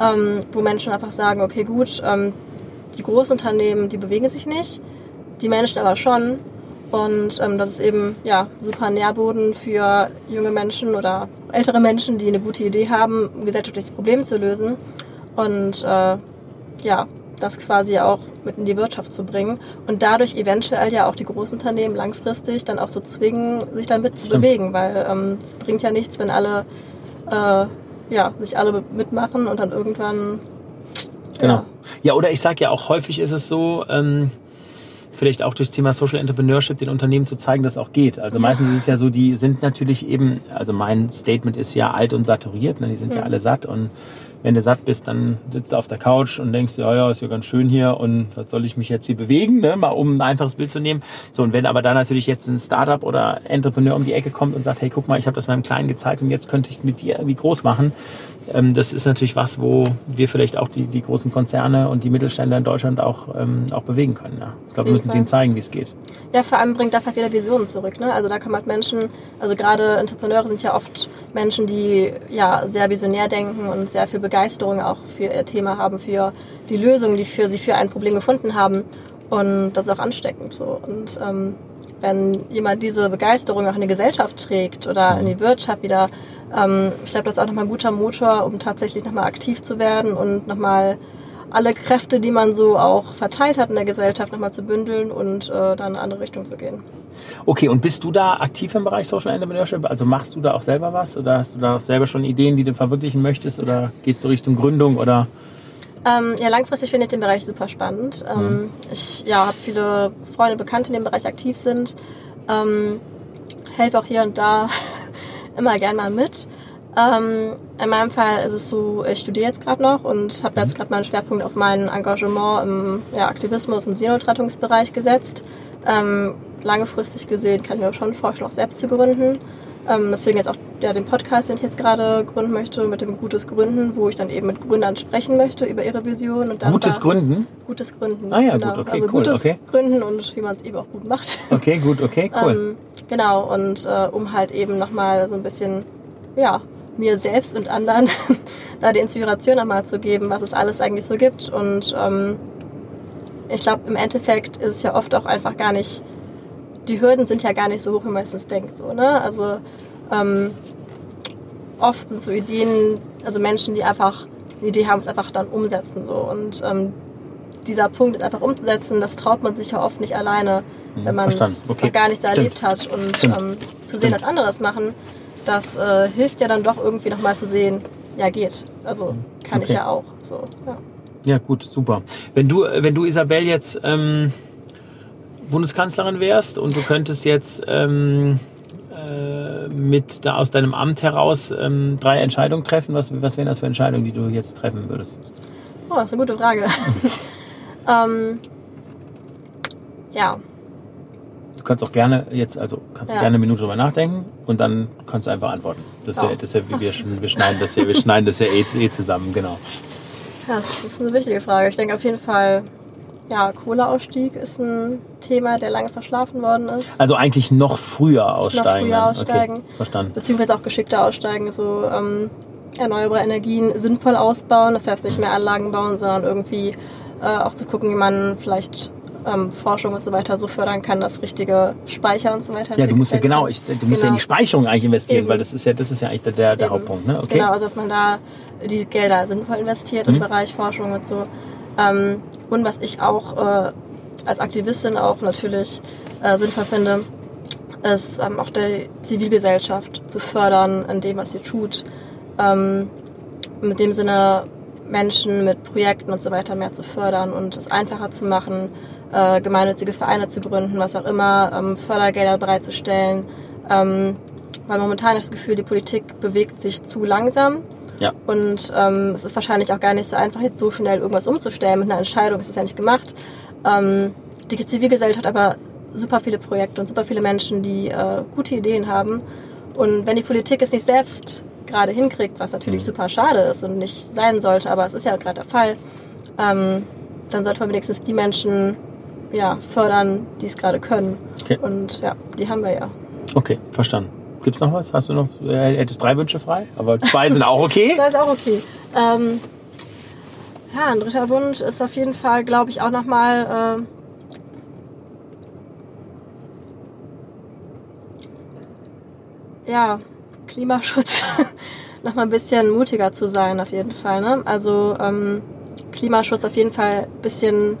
ähm, wo Menschen einfach sagen, okay gut, ähm, die Großunternehmen, die bewegen sich nicht, die Menschen aber schon und ähm, das ist eben ja super Nährboden für junge Menschen oder ältere Menschen, die eine gute Idee haben, ein gesellschaftliches Problem zu lösen und äh, ja das quasi auch mit in die Wirtschaft zu bringen und dadurch eventuell ja auch die Großunternehmen langfristig dann auch so zwingen, sich damit zu bewegen, weil ähm, es bringt ja nichts, wenn alle äh, ja, sich alle mitmachen und dann irgendwann Genau. Ja, ja oder ich sage ja auch häufig ist es so, ähm, vielleicht auch durchs Thema Social Entrepreneurship den Unternehmen zu zeigen, dass es auch geht. Also meistens ist es ja so, die sind natürlich eben, also mein Statement ist ja alt und saturiert, ne? die sind mhm. ja alle satt und wenn du satt bist, dann sitzt du auf der Couch und denkst, ja, ja, ist ja ganz schön hier und was soll ich mich jetzt hier bewegen, ne? mal um ein einfaches Bild zu nehmen. So, und wenn aber da natürlich jetzt ein Startup oder Entrepreneur um die Ecke kommt und sagt, hey, guck mal, ich habe das meinem Kleinen gezeigt und jetzt könnte ich es mit dir irgendwie groß machen, ähm, das ist natürlich was, wo wir vielleicht auch die, die großen Konzerne und die Mittelständler in Deutschland auch, ähm, auch bewegen können. Ja. Ich glaube, wir müssen Fall. ihnen zeigen, wie es geht. Ja, vor allem bringt das halt wieder Visionen zurück. Ne? Also da kommen halt Menschen, also gerade Entrepreneure sind ja oft Menschen, die ja sehr visionär denken und sehr viel Begeisterung auch für ihr Thema haben, für die Lösung, die für sie für ein Problem gefunden haben. Und das ist auch ansteckend so. Und ähm, wenn jemand diese Begeisterung auch in die Gesellschaft trägt oder in die Wirtschaft wieder, ähm, ich glaube, das ist auch nochmal ein guter Motor, um tatsächlich nochmal aktiv zu werden und nochmal alle Kräfte, die man so auch verteilt hat in der Gesellschaft, nochmal zu bündeln und äh, dann in eine andere Richtung zu gehen. Okay, und bist du da aktiv im Bereich Social Entrepreneurship? Also machst du da auch selber was oder hast du da auch selber schon Ideen, die du verwirklichen möchtest oder gehst du Richtung Gründung oder? Ähm, ja, langfristig finde ich den Bereich super spannend. Ähm, mhm. Ich ja, habe viele Freunde, Bekannte in dem Bereich aktiv sind. Ähm, helfe auch hier und da immer gern mal mit. Ähm, in meinem Fall ist es so, ich studiere jetzt gerade noch und habe jetzt gerade meinen Schwerpunkt auf mein Engagement im ja, Aktivismus und Seenotrettungsbereich gesetzt. Ähm, langfristig gesehen kann ich mir schon vorstellen, auch selbst zu gründen. Ähm, deswegen jetzt auch ja, den Podcast, den ich jetzt gerade gründen möchte, mit dem Gutes Gründen, wo ich dann eben mit Gründern sprechen möchte über ihre Vision. Und Gutes Gründen? Gutes Gründen. Ah ja, genau. gut, okay, also cool. Gutes okay. Gründen und wie man es eben auch gut macht. Okay, gut, okay, cool. Ähm, genau, und äh, um halt eben nochmal so ein bisschen, ja, mir selbst und anderen da die Inspiration nochmal zu geben, was es alles eigentlich so gibt. Und ähm, ich glaube, im Endeffekt ist es ja oft auch einfach gar nicht, die Hürden sind ja gar nicht so hoch, wie man meistens denkt. So, ne? Also ähm, oft sind so Ideen, also Menschen, die einfach eine Idee haben, es einfach dann umsetzen. So. Und ähm, dieser Punkt ist einfach umzusetzen, das traut man sich ja oft nicht alleine, wenn man es okay. gar nicht so Stimmt. erlebt hat. Und Stimmt. ähm, zu sehen, dass andere das machen, das äh, hilft ja dann doch irgendwie nochmal zu sehen, ja geht. Also kann ich Okay. ja auch. So, ja. Ja, gut, super. Wenn du, wenn du Isabel jetzt ähm, Bundeskanzlerin wärst und du könntest jetzt ähm, äh, mit da aus deinem Amt heraus ähm, drei Entscheidungen treffen, was, was wären das für Entscheidungen, die du jetzt treffen würdest? Oh, das ist eine gute Frage. ähm, ja, Du kannst auch gerne jetzt, also kannst du Ja. gerne eine Minute drüber nachdenken und dann kannst du einfach antworten. Das ist ja, Ja. das ist ja, wir, wir schneiden das ja, wir schneiden das ja eh, eh zusammen, genau. das ist eine wichtige Frage. Ich denke auf jeden Fall, ja, Kohleausstieg ist ein Thema, der lange verschlafen worden ist. Also eigentlich noch früher aussteigen. früher dann. aussteigen. Okay, verstanden. beziehungsweise auch geschickter aussteigen, so ähm, erneuerbare Energien sinnvoll ausbauen. Das heißt nicht mehr Anlagen bauen, sondern irgendwie äh, auch zu gucken, wie man vielleicht ähm, Forschung und so weiter so fördern kann, dass richtige Speicher und so weiter. Ja, du musst ja genau, ich, du musst ja in die Genau. Speicherung eigentlich investieren, Eben. weil das ist ja, das ist ja eigentlich der, der, der. Hauptpunkt, ne? Okay. Genau, also dass man da die Gelder sinnvoll investiert Mhm. im Bereich Forschung und so. Ähm, und was ich auch äh, als Aktivistin auch natürlich äh, sinnvoll finde, ist ähm, auch der Zivilgesellschaft zu fördern in dem, was sie tut. Ähm, mit dem Sinne Menschen mit Projekten und so weiter mehr zu fördern und es einfacher zu machen, äh, gemeinnützige Vereine zu gründen, was auch immer, ähm, Fördergelder bereitzustellen. Ähm, weil momentan das Gefühl, die Politik bewegt sich zu langsam. Ja. Und ähm, es ist wahrscheinlich auch gar nicht so einfach, jetzt so schnell irgendwas umzustellen. Mit einer Entscheidung ist es ja nicht gemacht. Ähm, die Zivilgesellschaft hat aber super viele Projekte und super viele Menschen, die äh, gute Ideen haben. Und wenn die Politik es nicht selbst gerade hinkriegt, was natürlich Mhm. super schade ist und nicht sein sollte, aber es ist ja gerade der Fall, ähm, dann sollte man wenigstens die Menschen ja, fördern, die es gerade können. Okay. Und ja, die haben wir ja. Okay, verstanden. Gibt's noch was? Hast du noch, äh, hättest drei Wünsche frei? Aber zwei sind auch okay. Das ist auch okay. Ähm, ja, ein dritter Wunsch ist auf jeden Fall, glaube ich, auch nochmal. Äh, ja, Klimaschutz nochmal ein bisschen mutiger zu sein, auf jeden Fall. Ne? Also ähm, Klimaschutz auf jeden Fall ein bisschen,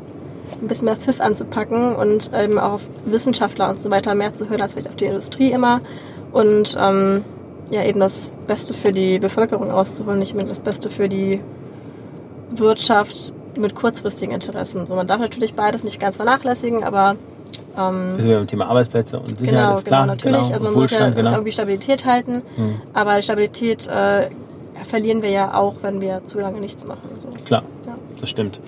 ein bisschen mehr Pfiff anzupacken und eben auch auf Wissenschaftler und so weiter mehr zu hören als vielleicht auf die Industrie immer. Und ähm, ja, eben das Beste für die Bevölkerung auszuholen, nicht mehr das Beste für die Wirtschaft mit kurzfristigen Interessen. So, man darf natürlich beides nicht ganz vernachlässigen, aber ähm, wir beim Thema Arbeitsplätze und Sicherheit genau, ist klar. genau, natürlich. Genau. Also man muss ja genau. irgendwie Stabilität halten, Hm. aber die Stabilität äh, verlieren wir ja auch, wenn wir zu lange nichts machen. So. Klar, Ja. das stimmt.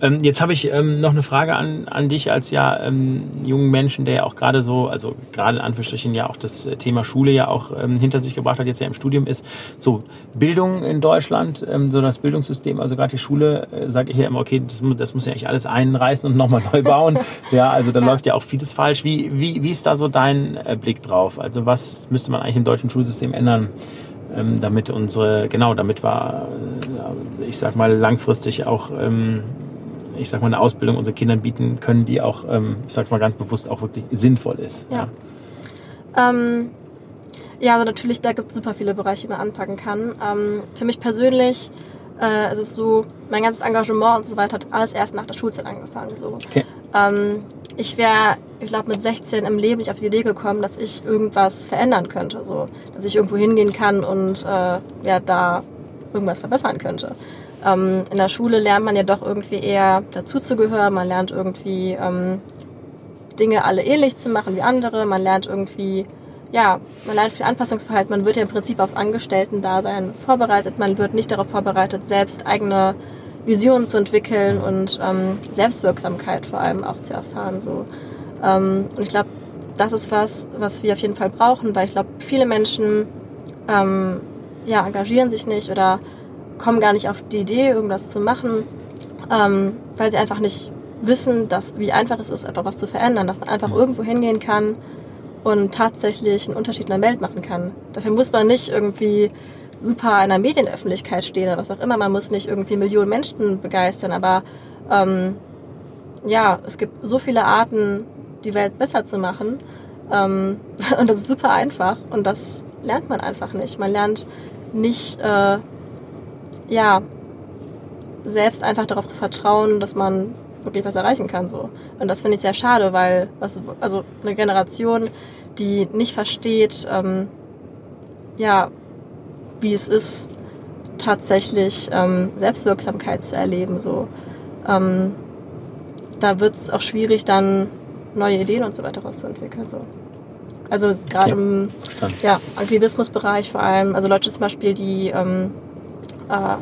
Ähm, jetzt habe ich ähm, noch eine Frage an, an dich als ja ähm, jungen Menschen, der ja auch gerade so, also gerade in Anführungsstrichen ja auch das Thema Schule ja auch ähm, hinter sich gebracht hat, jetzt ja im Studium ist. So Bildung in Deutschland, ähm, so das Bildungssystem, also gerade die Schule, äh, sage ich ja immer, okay, das, das muss ja eigentlich alles einreißen und nochmal neu bauen. ja, also da läuft ja auch vieles falsch. Wie, wie, wie ist da so dein äh, Blick drauf? Also was müsste man eigentlich im deutschen Schulsystem ändern? ähm, damit unsere, genau, damit wir, äh, ich sag mal, langfristig auch, ähm, ich sag mal, eine Ausbildung unseren Kindern bieten können, die auch, ähm, ich sag mal ganz bewusst, auch wirklich sinnvoll ist. Ja. Ähm, ja, also natürlich, da gibt es super viele Bereiche, die man anpacken kann. Ähm, für mich persönlich äh, ist es so, mein ganzes Engagement und so weiter hat alles erst nach der Schulzeit angefangen. So. Okay. Ähm, ich wäre, ich glaube, mit 16 im Leben nicht auf die Idee gekommen, dass ich irgendwas verändern könnte. So, dass ich irgendwo hingehen kann und äh, ja, da irgendwas verbessern könnte. Ähm, in der Schule lernt man ja doch irgendwie eher dazuzugehören. Man lernt irgendwie ähm, Dinge alle ähnlich zu machen wie andere. Man lernt irgendwie ja, man lernt viel Anpassungsverhalten. Man wird ja im Prinzip aufs Angestellten-Dasein vorbereitet. Man wird nicht darauf vorbereitet, selbst eigene Visionen zu entwickeln und ähm, Selbstwirksamkeit vor allem auch zu erfahren. So. Ähm, und ich glaube, das ist was, was wir auf jeden Fall brauchen, weil ich glaube, viele Menschen ähm, ja, engagieren sich nicht oder kommen gar nicht auf die Idee, irgendwas zu machen, ähm, weil sie einfach nicht wissen, dass, wie einfach es ist, einfach was zu verändern, dass man einfach irgendwo hingehen kann und tatsächlich einen Unterschied in der Welt machen kann. Dafür muss man nicht irgendwie super in der Medienöffentlichkeit stehen oder was auch immer. Man muss nicht irgendwie Millionen Menschen begeistern, aber ähm, ja, es gibt so viele Arten, die Welt besser zu machen. Ähm, und das ist super einfach und das lernt man einfach nicht. Man lernt nicht, äh, ja, selbst einfach darauf zu vertrauen, dass man wirklich was erreichen kann. So. Und das finde ich sehr schade, weil was, also eine Generation, die nicht versteht, ähm, ja, wie es ist, tatsächlich ähm, Selbstwirksamkeit zu erleben. So. Ähm, da wird es auch schwierig, dann neue Ideen und so weiter rauszuentwickeln. So. Also gerade im ja, Aktivismusbereich vor allem, also Leute zum Beispiel, die ähm, äh,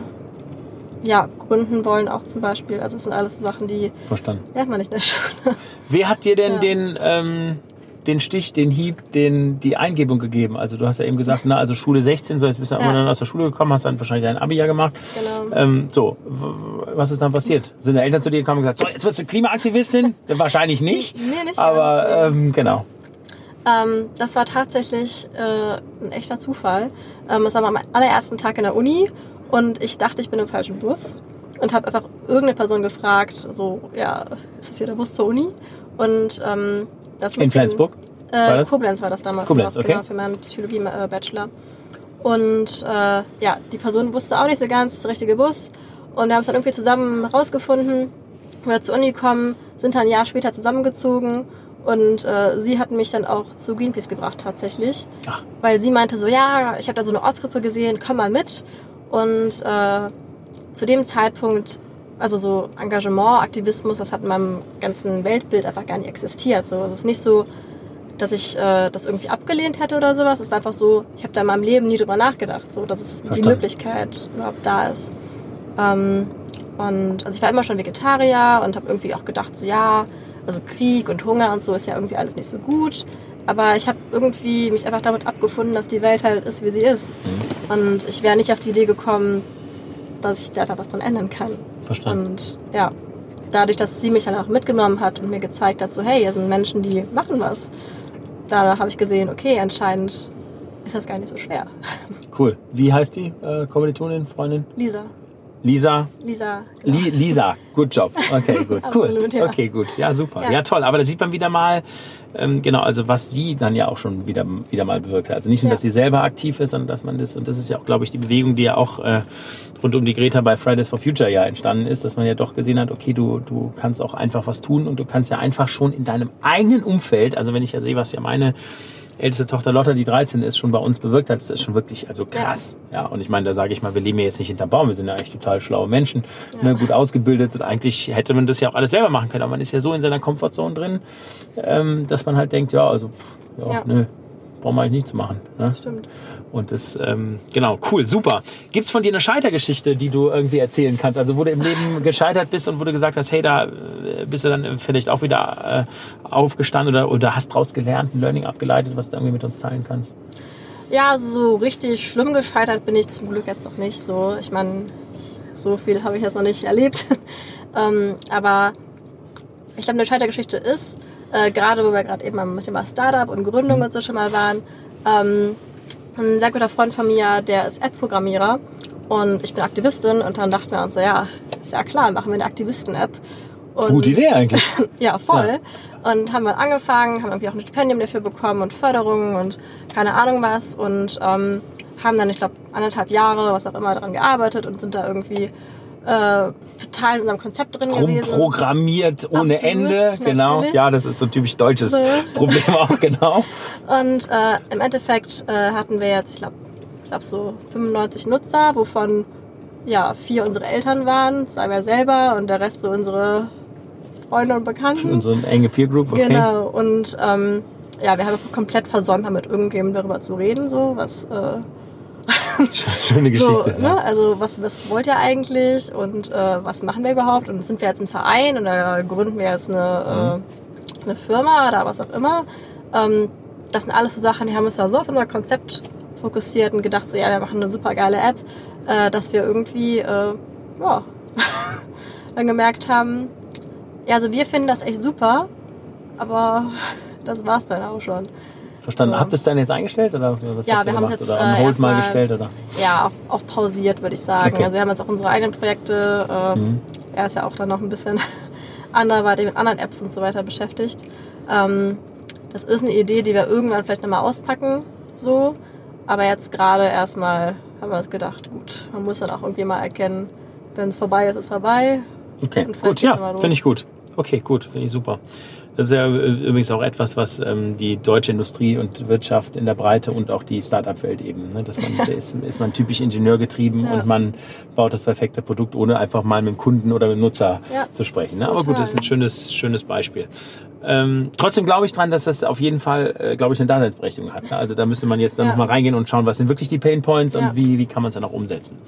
ja, gründen wollen auch zum Beispiel. Also es sind alles so Sachen, die Verstanden. lernt man nicht in der Schule. Wer hat dir denn ja. den, ähm, den Stich, den Hieb, den, die Eingebung gegeben? Also du hast ja eben gesagt, na, also Schule 16, so jetzt bist du ja. dann aus der Schule gekommen, hast dann wahrscheinlich dein Abi ja gemacht. Genau. Ähm, so, was ist dann passiert? Sind deine Eltern zu dir gekommen und gesagt, so, jetzt wirst du Klimaaktivistin? wahrscheinlich nicht. Nee, nicht aber ganz, ähm, genau. Ähm, das war tatsächlich äh, ein echter Zufall. Ähm, es war am allerersten Tag in der Uni und ich dachte, ich bin im falschen Bus und habe einfach irgendeine Person gefragt, so, ja, ist das hier der Bus zur Uni? Und ähm, das In Flensburg? Äh, war das? Koblenz war das damals. Koblenz, okay. Genau, für meinen Psychologie-Bachelor. Und äh, ja, die Person wusste auch nicht so ganz, das richtige Bus. Und wir haben es dann irgendwie zusammen rausgefunden. Wir zur Uni kommen, sind dann ein Jahr später zusammengezogen und äh, sie hat mich dann auch zu Greenpeace gebracht tatsächlich. Ach. Weil sie meinte so, ja, ich habe da so eine Ortsgruppe gesehen, komm mal mit. Und äh, zu dem Zeitpunkt, also so Engagement, Aktivismus, das hat in meinem ganzen Weltbild einfach gar nicht existiert. So, es ist nicht so, dass ich äh, das irgendwie abgelehnt hätte oder sowas. Es war einfach so, ich habe da in meinem Leben nie drüber nachgedacht, so dass es Verstanden. die Möglichkeit überhaupt da ist. Ähm, und also ich war immer schon Vegetarier und habe irgendwie auch gedacht, so ja, also Krieg und Hunger und so ist ja irgendwie alles nicht so gut. Aber ich habe irgendwie mich einfach damit abgefunden, dass die Welt halt ist, wie sie ist. Mhm. Und ich wäre nicht auf die Idee gekommen, dass ich da einfach was dran ändern kann. Verstanden. Und ja, dadurch, dass sie mich dann auch mitgenommen hat und mir gezeigt hat, so hey, hier sind Menschen, die machen was, da habe ich gesehen, okay, anscheinend ist das gar nicht so schwer. Cool. Wie heißt die äh, Kommilitonin, Freundin? Lisa. Lisa. Lisa. Genau. Li Lisa, good job. Okay, gut, cool. Ja. Okay, gut. Ja, super. Ja. ja. toll. Aber da sieht man wieder mal, ähm, genau, also was sie dann ja auch schon wieder, wieder mal bewirkt hat. Also nicht nur, ja. dass sie selber aktiv ist, sondern dass man das, und das ist ja auch, glaube ich, die Bewegung, die ja auch äh, rund um die Greta bei Fridays for Future ja entstanden ist, dass man ja doch gesehen hat, okay, du, du kannst auch einfach was tun und du kannst ja einfach schon in deinem eigenen Umfeld, also wenn ich ja sehe, was ja meine älteste Tochter Lotta, die 13 ist, schon bei uns bewirkt hat, das ist schon wirklich also krass. Ja, ja und ich meine, da sage ich mal, wir leben ja jetzt nicht hinterm Baum, wir sind ja eigentlich total schlaue Menschen, ja. ne, gut ausgebildet und eigentlich hätte man das ja auch alles selber machen können, aber man ist ja so in seiner Komfortzone drin, ähm, dass man halt denkt, ja, also ja, ja. nö, brauchen wir eigentlich nicht zu machen. Ne? Stimmt. Und das, ähm, genau, cool, super. Gibt's von dir eine Scheitergeschichte, die du irgendwie erzählen kannst? Also wo du im Leben gescheitert bist und wo du gesagt hast, hey, da äh, bist du dann vielleicht auch wieder äh, aufgestanden oder, oder hast draus gelernt, ein Learning abgeleitet, was du irgendwie mit uns teilen kannst? Ja, also so richtig schlimm gescheitert bin ich zum Glück jetzt noch nicht so. Ich meine, so viel habe ich jetzt noch nicht erlebt. ähm, aber ich glaube, eine Scheitergeschichte ist, äh, gerade wo wir gerade eben am Thema Startup und Gründung und so schon mal waren, ähm, ein sehr guter Freund von mir, der ist App-Programmierer und ich bin Aktivistin und dann dachten wir uns so, ja, ist ja klar, machen wir eine Aktivisten-App. Gute Idee eigentlich. ja, voll. Ja. Und haben dann angefangen, haben irgendwie auch ein Stipendium dafür bekommen und Förderungen und keine Ahnung was und ähm, haben dann, ich glaube, anderthalb Jahre, was auch immer, daran gearbeitet und sind da irgendwie äh, total in unserem Konzept drin gewesen. Programmiert ohne Absolut, Ende, genau. Natürlich. Ja, das ist so typisch deutsches Problem auch, genau. Und äh, im Endeffekt äh, hatten wir jetzt, ich glaube, ich glaube so 95 Nutzer, wovon ja vier unsere Eltern waren, zwei wir selber und der Rest so unsere Freunde und Bekannten. Unsere enge Peer Group, okay. Genau. Und ähm, ja, wir haben komplett versäumt, mit irgendjemandem darüber zu reden, so was. Äh, Schöne Geschichte. So, ne? Also was, was wollt ihr eigentlich und äh, was machen wir überhaupt? Und sind wir jetzt ein Verein oder gründen wir jetzt eine, mhm. äh, eine Firma oder was auch immer? Ähm, das sind alles so Sachen, die haben uns da so auf unser Konzept fokussiert und gedacht, so ja, wir machen eine super geile App, äh, dass wir irgendwie, äh, ja, dann gemerkt haben, ja, also wir finden das echt super, aber das war's dann auch schon. Verstanden. So. Habt ihr es dann jetzt eingestellt oder was Ja, wir haben es jetzt oder äh, Hold mal gestellt oder? Ja, auch, auch pausiert würde ich sagen. Okay. Also wir haben jetzt auch unsere eigenen Projekte. Äh, mhm. Er ist ja auch dann noch ein bisschen anderweitig mit anderen Apps und so weiter beschäftigt. Ähm, das ist eine Idee, die wir irgendwann vielleicht nochmal auspacken, so. Aber jetzt gerade erstmal haben wir uns gedacht, gut, man muss dann auch irgendwie mal erkennen, wenn es vorbei ist, ist vorbei. Okay, gut, ja, finde ich gut. Okay, gut, finde ich super. Das ist ja übrigens auch etwas, was ähm, die deutsche Industrie und Wirtschaft in der Breite und auch die Start-up-Welt eben, ne? dass man, da ist, ist man typisch ingenieurgetrieben ja. und man baut das perfekte Produkt, ohne einfach mal mit dem Kunden oder mit dem Nutzer ja. zu sprechen. Ne? Aber gut, das ist ein schönes, schönes Beispiel. Ähm, trotzdem glaube ich dran, dass das auf jeden Fall, äh, glaube ich, eine Daseinsberechtigung hat. Ne? Also da müsste man jetzt dann ja. nochmal reingehen und schauen, was sind wirklich die Pain Points ja. und wie, wie kann man es dann auch umsetzen.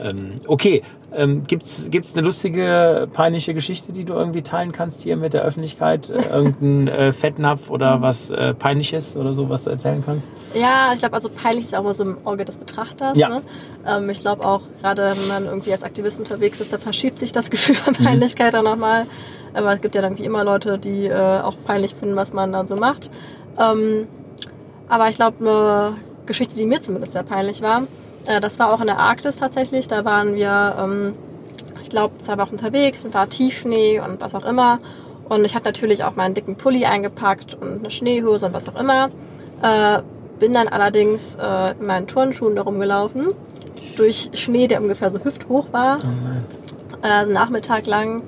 Ähm, okay, ähm, gibt's gibt's eine lustige, peinliche Geschichte, die du irgendwie teilen kannst hier mit der Öffentlichkeit? Äh, irgendein äh, Fettnapf oder was äh, Peinliches oder so, was du erzählen kannst? Ja, ich glaube, also peinlich ist auch immer so im Auge des Betrachters. Ja. Ne? Ähm, ich glaube auch, gerade wenn man irgendwie als Aktivist unterwegs ist, da verschiebt sich das Gefühl von mhm. Peinlichkeit mhm. auch nochmal. Aber es gibt ja dann wie immer Leute, die äh, auch peinlich finden, was man dann so macht. Ähm, aber ich glaube, eine Geschichte, die mir zumindest sehr peinlich war, äh, das war auch in der Arktis tatsächlich. Da waren wir, ähm, ich glaube, zwei Wochen unterwegs, es war Tiefschnee und was auch immer. Und ich hatte natürlich auch meinen dicken Pulli eingepackt und eine Schneehose und was auch immer. Äh, bin dann allerdings äh, in meinen Turnschuhen darum gelaufen, durch Schnee, der ungefähr so hüfthoch war, oh äh, Nachmittag lang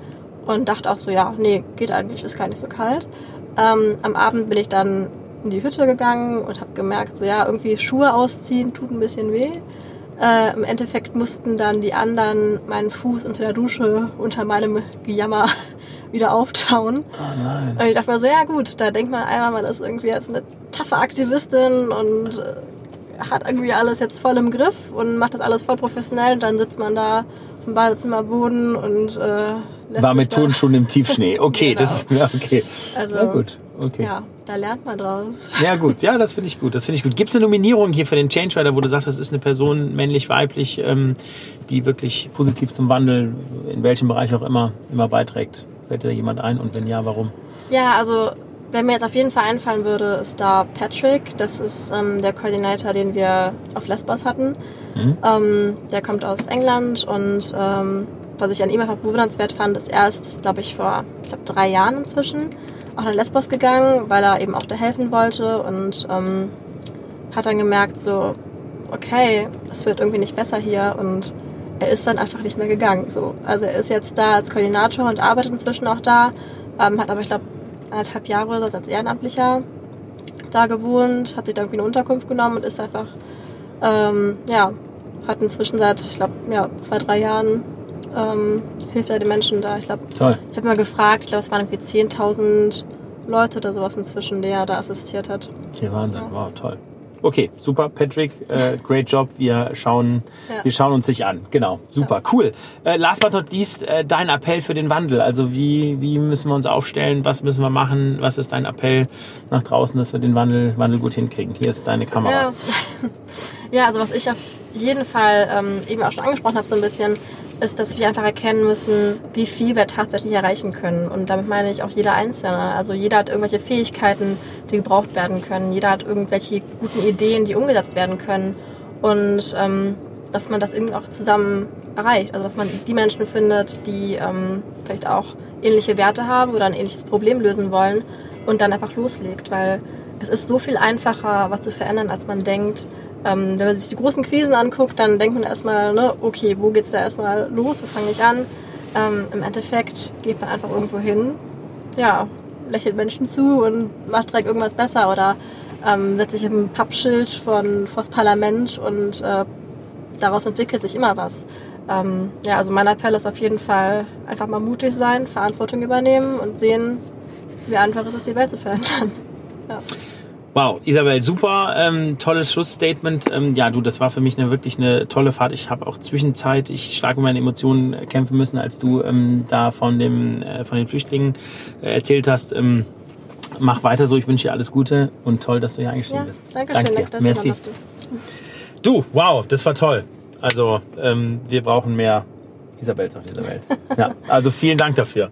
und dachte auch so, ja, nee, geht eigentlich, ist gar nicht so kalt. Ähm, am Abend bin ich dann in die Hütte gegangen und habe gemerkt, so ja, irgendwie Schuhe ausziehen tut ein bisschen weh. Äh, Im Endeffekt mussten dann die anderen meinen Fuß unter der Dusche unter meinem Gejammer wieder auftauen. Oh nein. Und ich dachte mir so, ja gut, da denkt man einmal, man ist irgendwie jetzt eine taffe Aktivistin und äh, hat irgendwie alles jetzt voll im Griff und macht das alles voll professionell und dann sitzt man da auf dem Badezimmerboden und äh, war mit Turnschuhen im Tiefschnee. Okay, genau. das ist ja okay. Also, ja, gut. Okay. Ja, da lernt man draus. Ja, gut. Ja, das finde ich gut. Das finde ich gut. Gibt es eine Nominierung hier für den Change Rider, wo du sagst, das ist eine Person, männlich, weiblich, ähm, die wirklich positiv zum Wandel, in welchem Bereich auch immer, immer beiträgt? Fällt dir da jemand ein und wenn ja, warum? Ja, also Wer mir jetzt auf jeden Fall einfallen würde, ist da Patrick. Das ist ähm, der Koordinator, den wir auf Lesbos hatten. Mhm. Ähm, der kommt aus England und ähm, was ich an ihm einfach bewundernswert fand, ist er ist, glaube ich, vor ich glaub, drei Jahren inzwischen auch nach Lesbos gegangen, weil er eben auch da helfen wollte und ähm, hat dann gemerkt, so, okay, es wird irgendwie nicht besser hier und er ist dann einfach nicht mehr gegangen. So. Also er ist jetzt da als Koordinator und arbeitet inzwischen auch da, ähm, hat aber, ich glaube, anderthalb Jahre oder so als Ehrenamtlicher da gewohnt, hat sich da irgendwie eine Unterkunft genommen und ist einfach, ähm, ja, hat inzwischen seit, ich glaube, ja, zwei, drei Jahren ähm, hilft er den Menschen da. Ich glaube, ich habe mal gefragt, ich glaube, es waren irgendwie 10.000 Leute oder sowas inzwischen, die er da assistiert hat. Ja, Wahnsinn, ja. wow, toll. Okay, super, Patrick, äh, great job. Wir schauen, ja. wir schauen uns sich an. Genau, super, cool. Äh, last but not least, äh, dein Appell für den Wandel. Also wie, wie müssen wir uns aufstellen? Was müssen wir machen? Was ist dein Appell nach draußen, dass wir den Wandel, Wandel gut hinkriegen? Hier ist deine Kamera. Ja, ja also was ich auf jeden Fall ähm, eben auch schon angesprochen habe, so ein bisschen, ist, dass wir einfach erkennen müssen, wie viel wir tatsächlich erreichen können. Und damit meine ich auch jeder Einzelne. Also jeder hat irgendwelche Fähigkeiten, die gebraucht werden können. Jeder hat irgendwelche guten Ideen, die umgesetzt werden können. Und ähm, dass man das eben auch zusammen erreicht. Also dass man die Menschen findet, die ähm, vielleicht auch ähnliche Werte haben oder ein ähnliches Problem lösen wollen und dann einfach loslegt. Weil es ist so viel einfacher, was zu verändern, als man denkt. Ähm, wenn man sich die großen Krisen anguckt, dann denkt man erstmal, ne, okay, wo geht's da erstmal los, wo fange ich an? Ähm, Im Endeffekt geht man einfach irgendwo hin, ja, lächelt Menschen zu und macht direkt irgendwas besser oder ähm, wird sich im Pappschild von vors Parlament und äh, daraus entwickelt sich immer was. Ähm, ja, also mein Appell ist auf jeden Fall einfach mal mutig sein, Verantwortung übernehmen und sehen, wie einfach ist es, die Welt zu verändern. Ja. Wow, Isabel, super, ähm, tolles Schlussstatement. Ähm, ja, du, das war für mich eine wirklich eine tolle Fahrt. Ich habe auch zwischenzeit, ich stark mit meinen Emotionen kämpfen müssen, als du ähm, da von dem äh, von den Flüchtlingen äh, erzählt hast. Ähm, mach weiter so. Ich wünsche dir alles Gute und toll, dass du hier eingestiegen ja, bist. Danke, danke schön, dir. Merci. Du, wow, das war toll. Also ähm, wir brauchen mehr Isabels auf dieser Welt. ja, also vielen Dank dafür.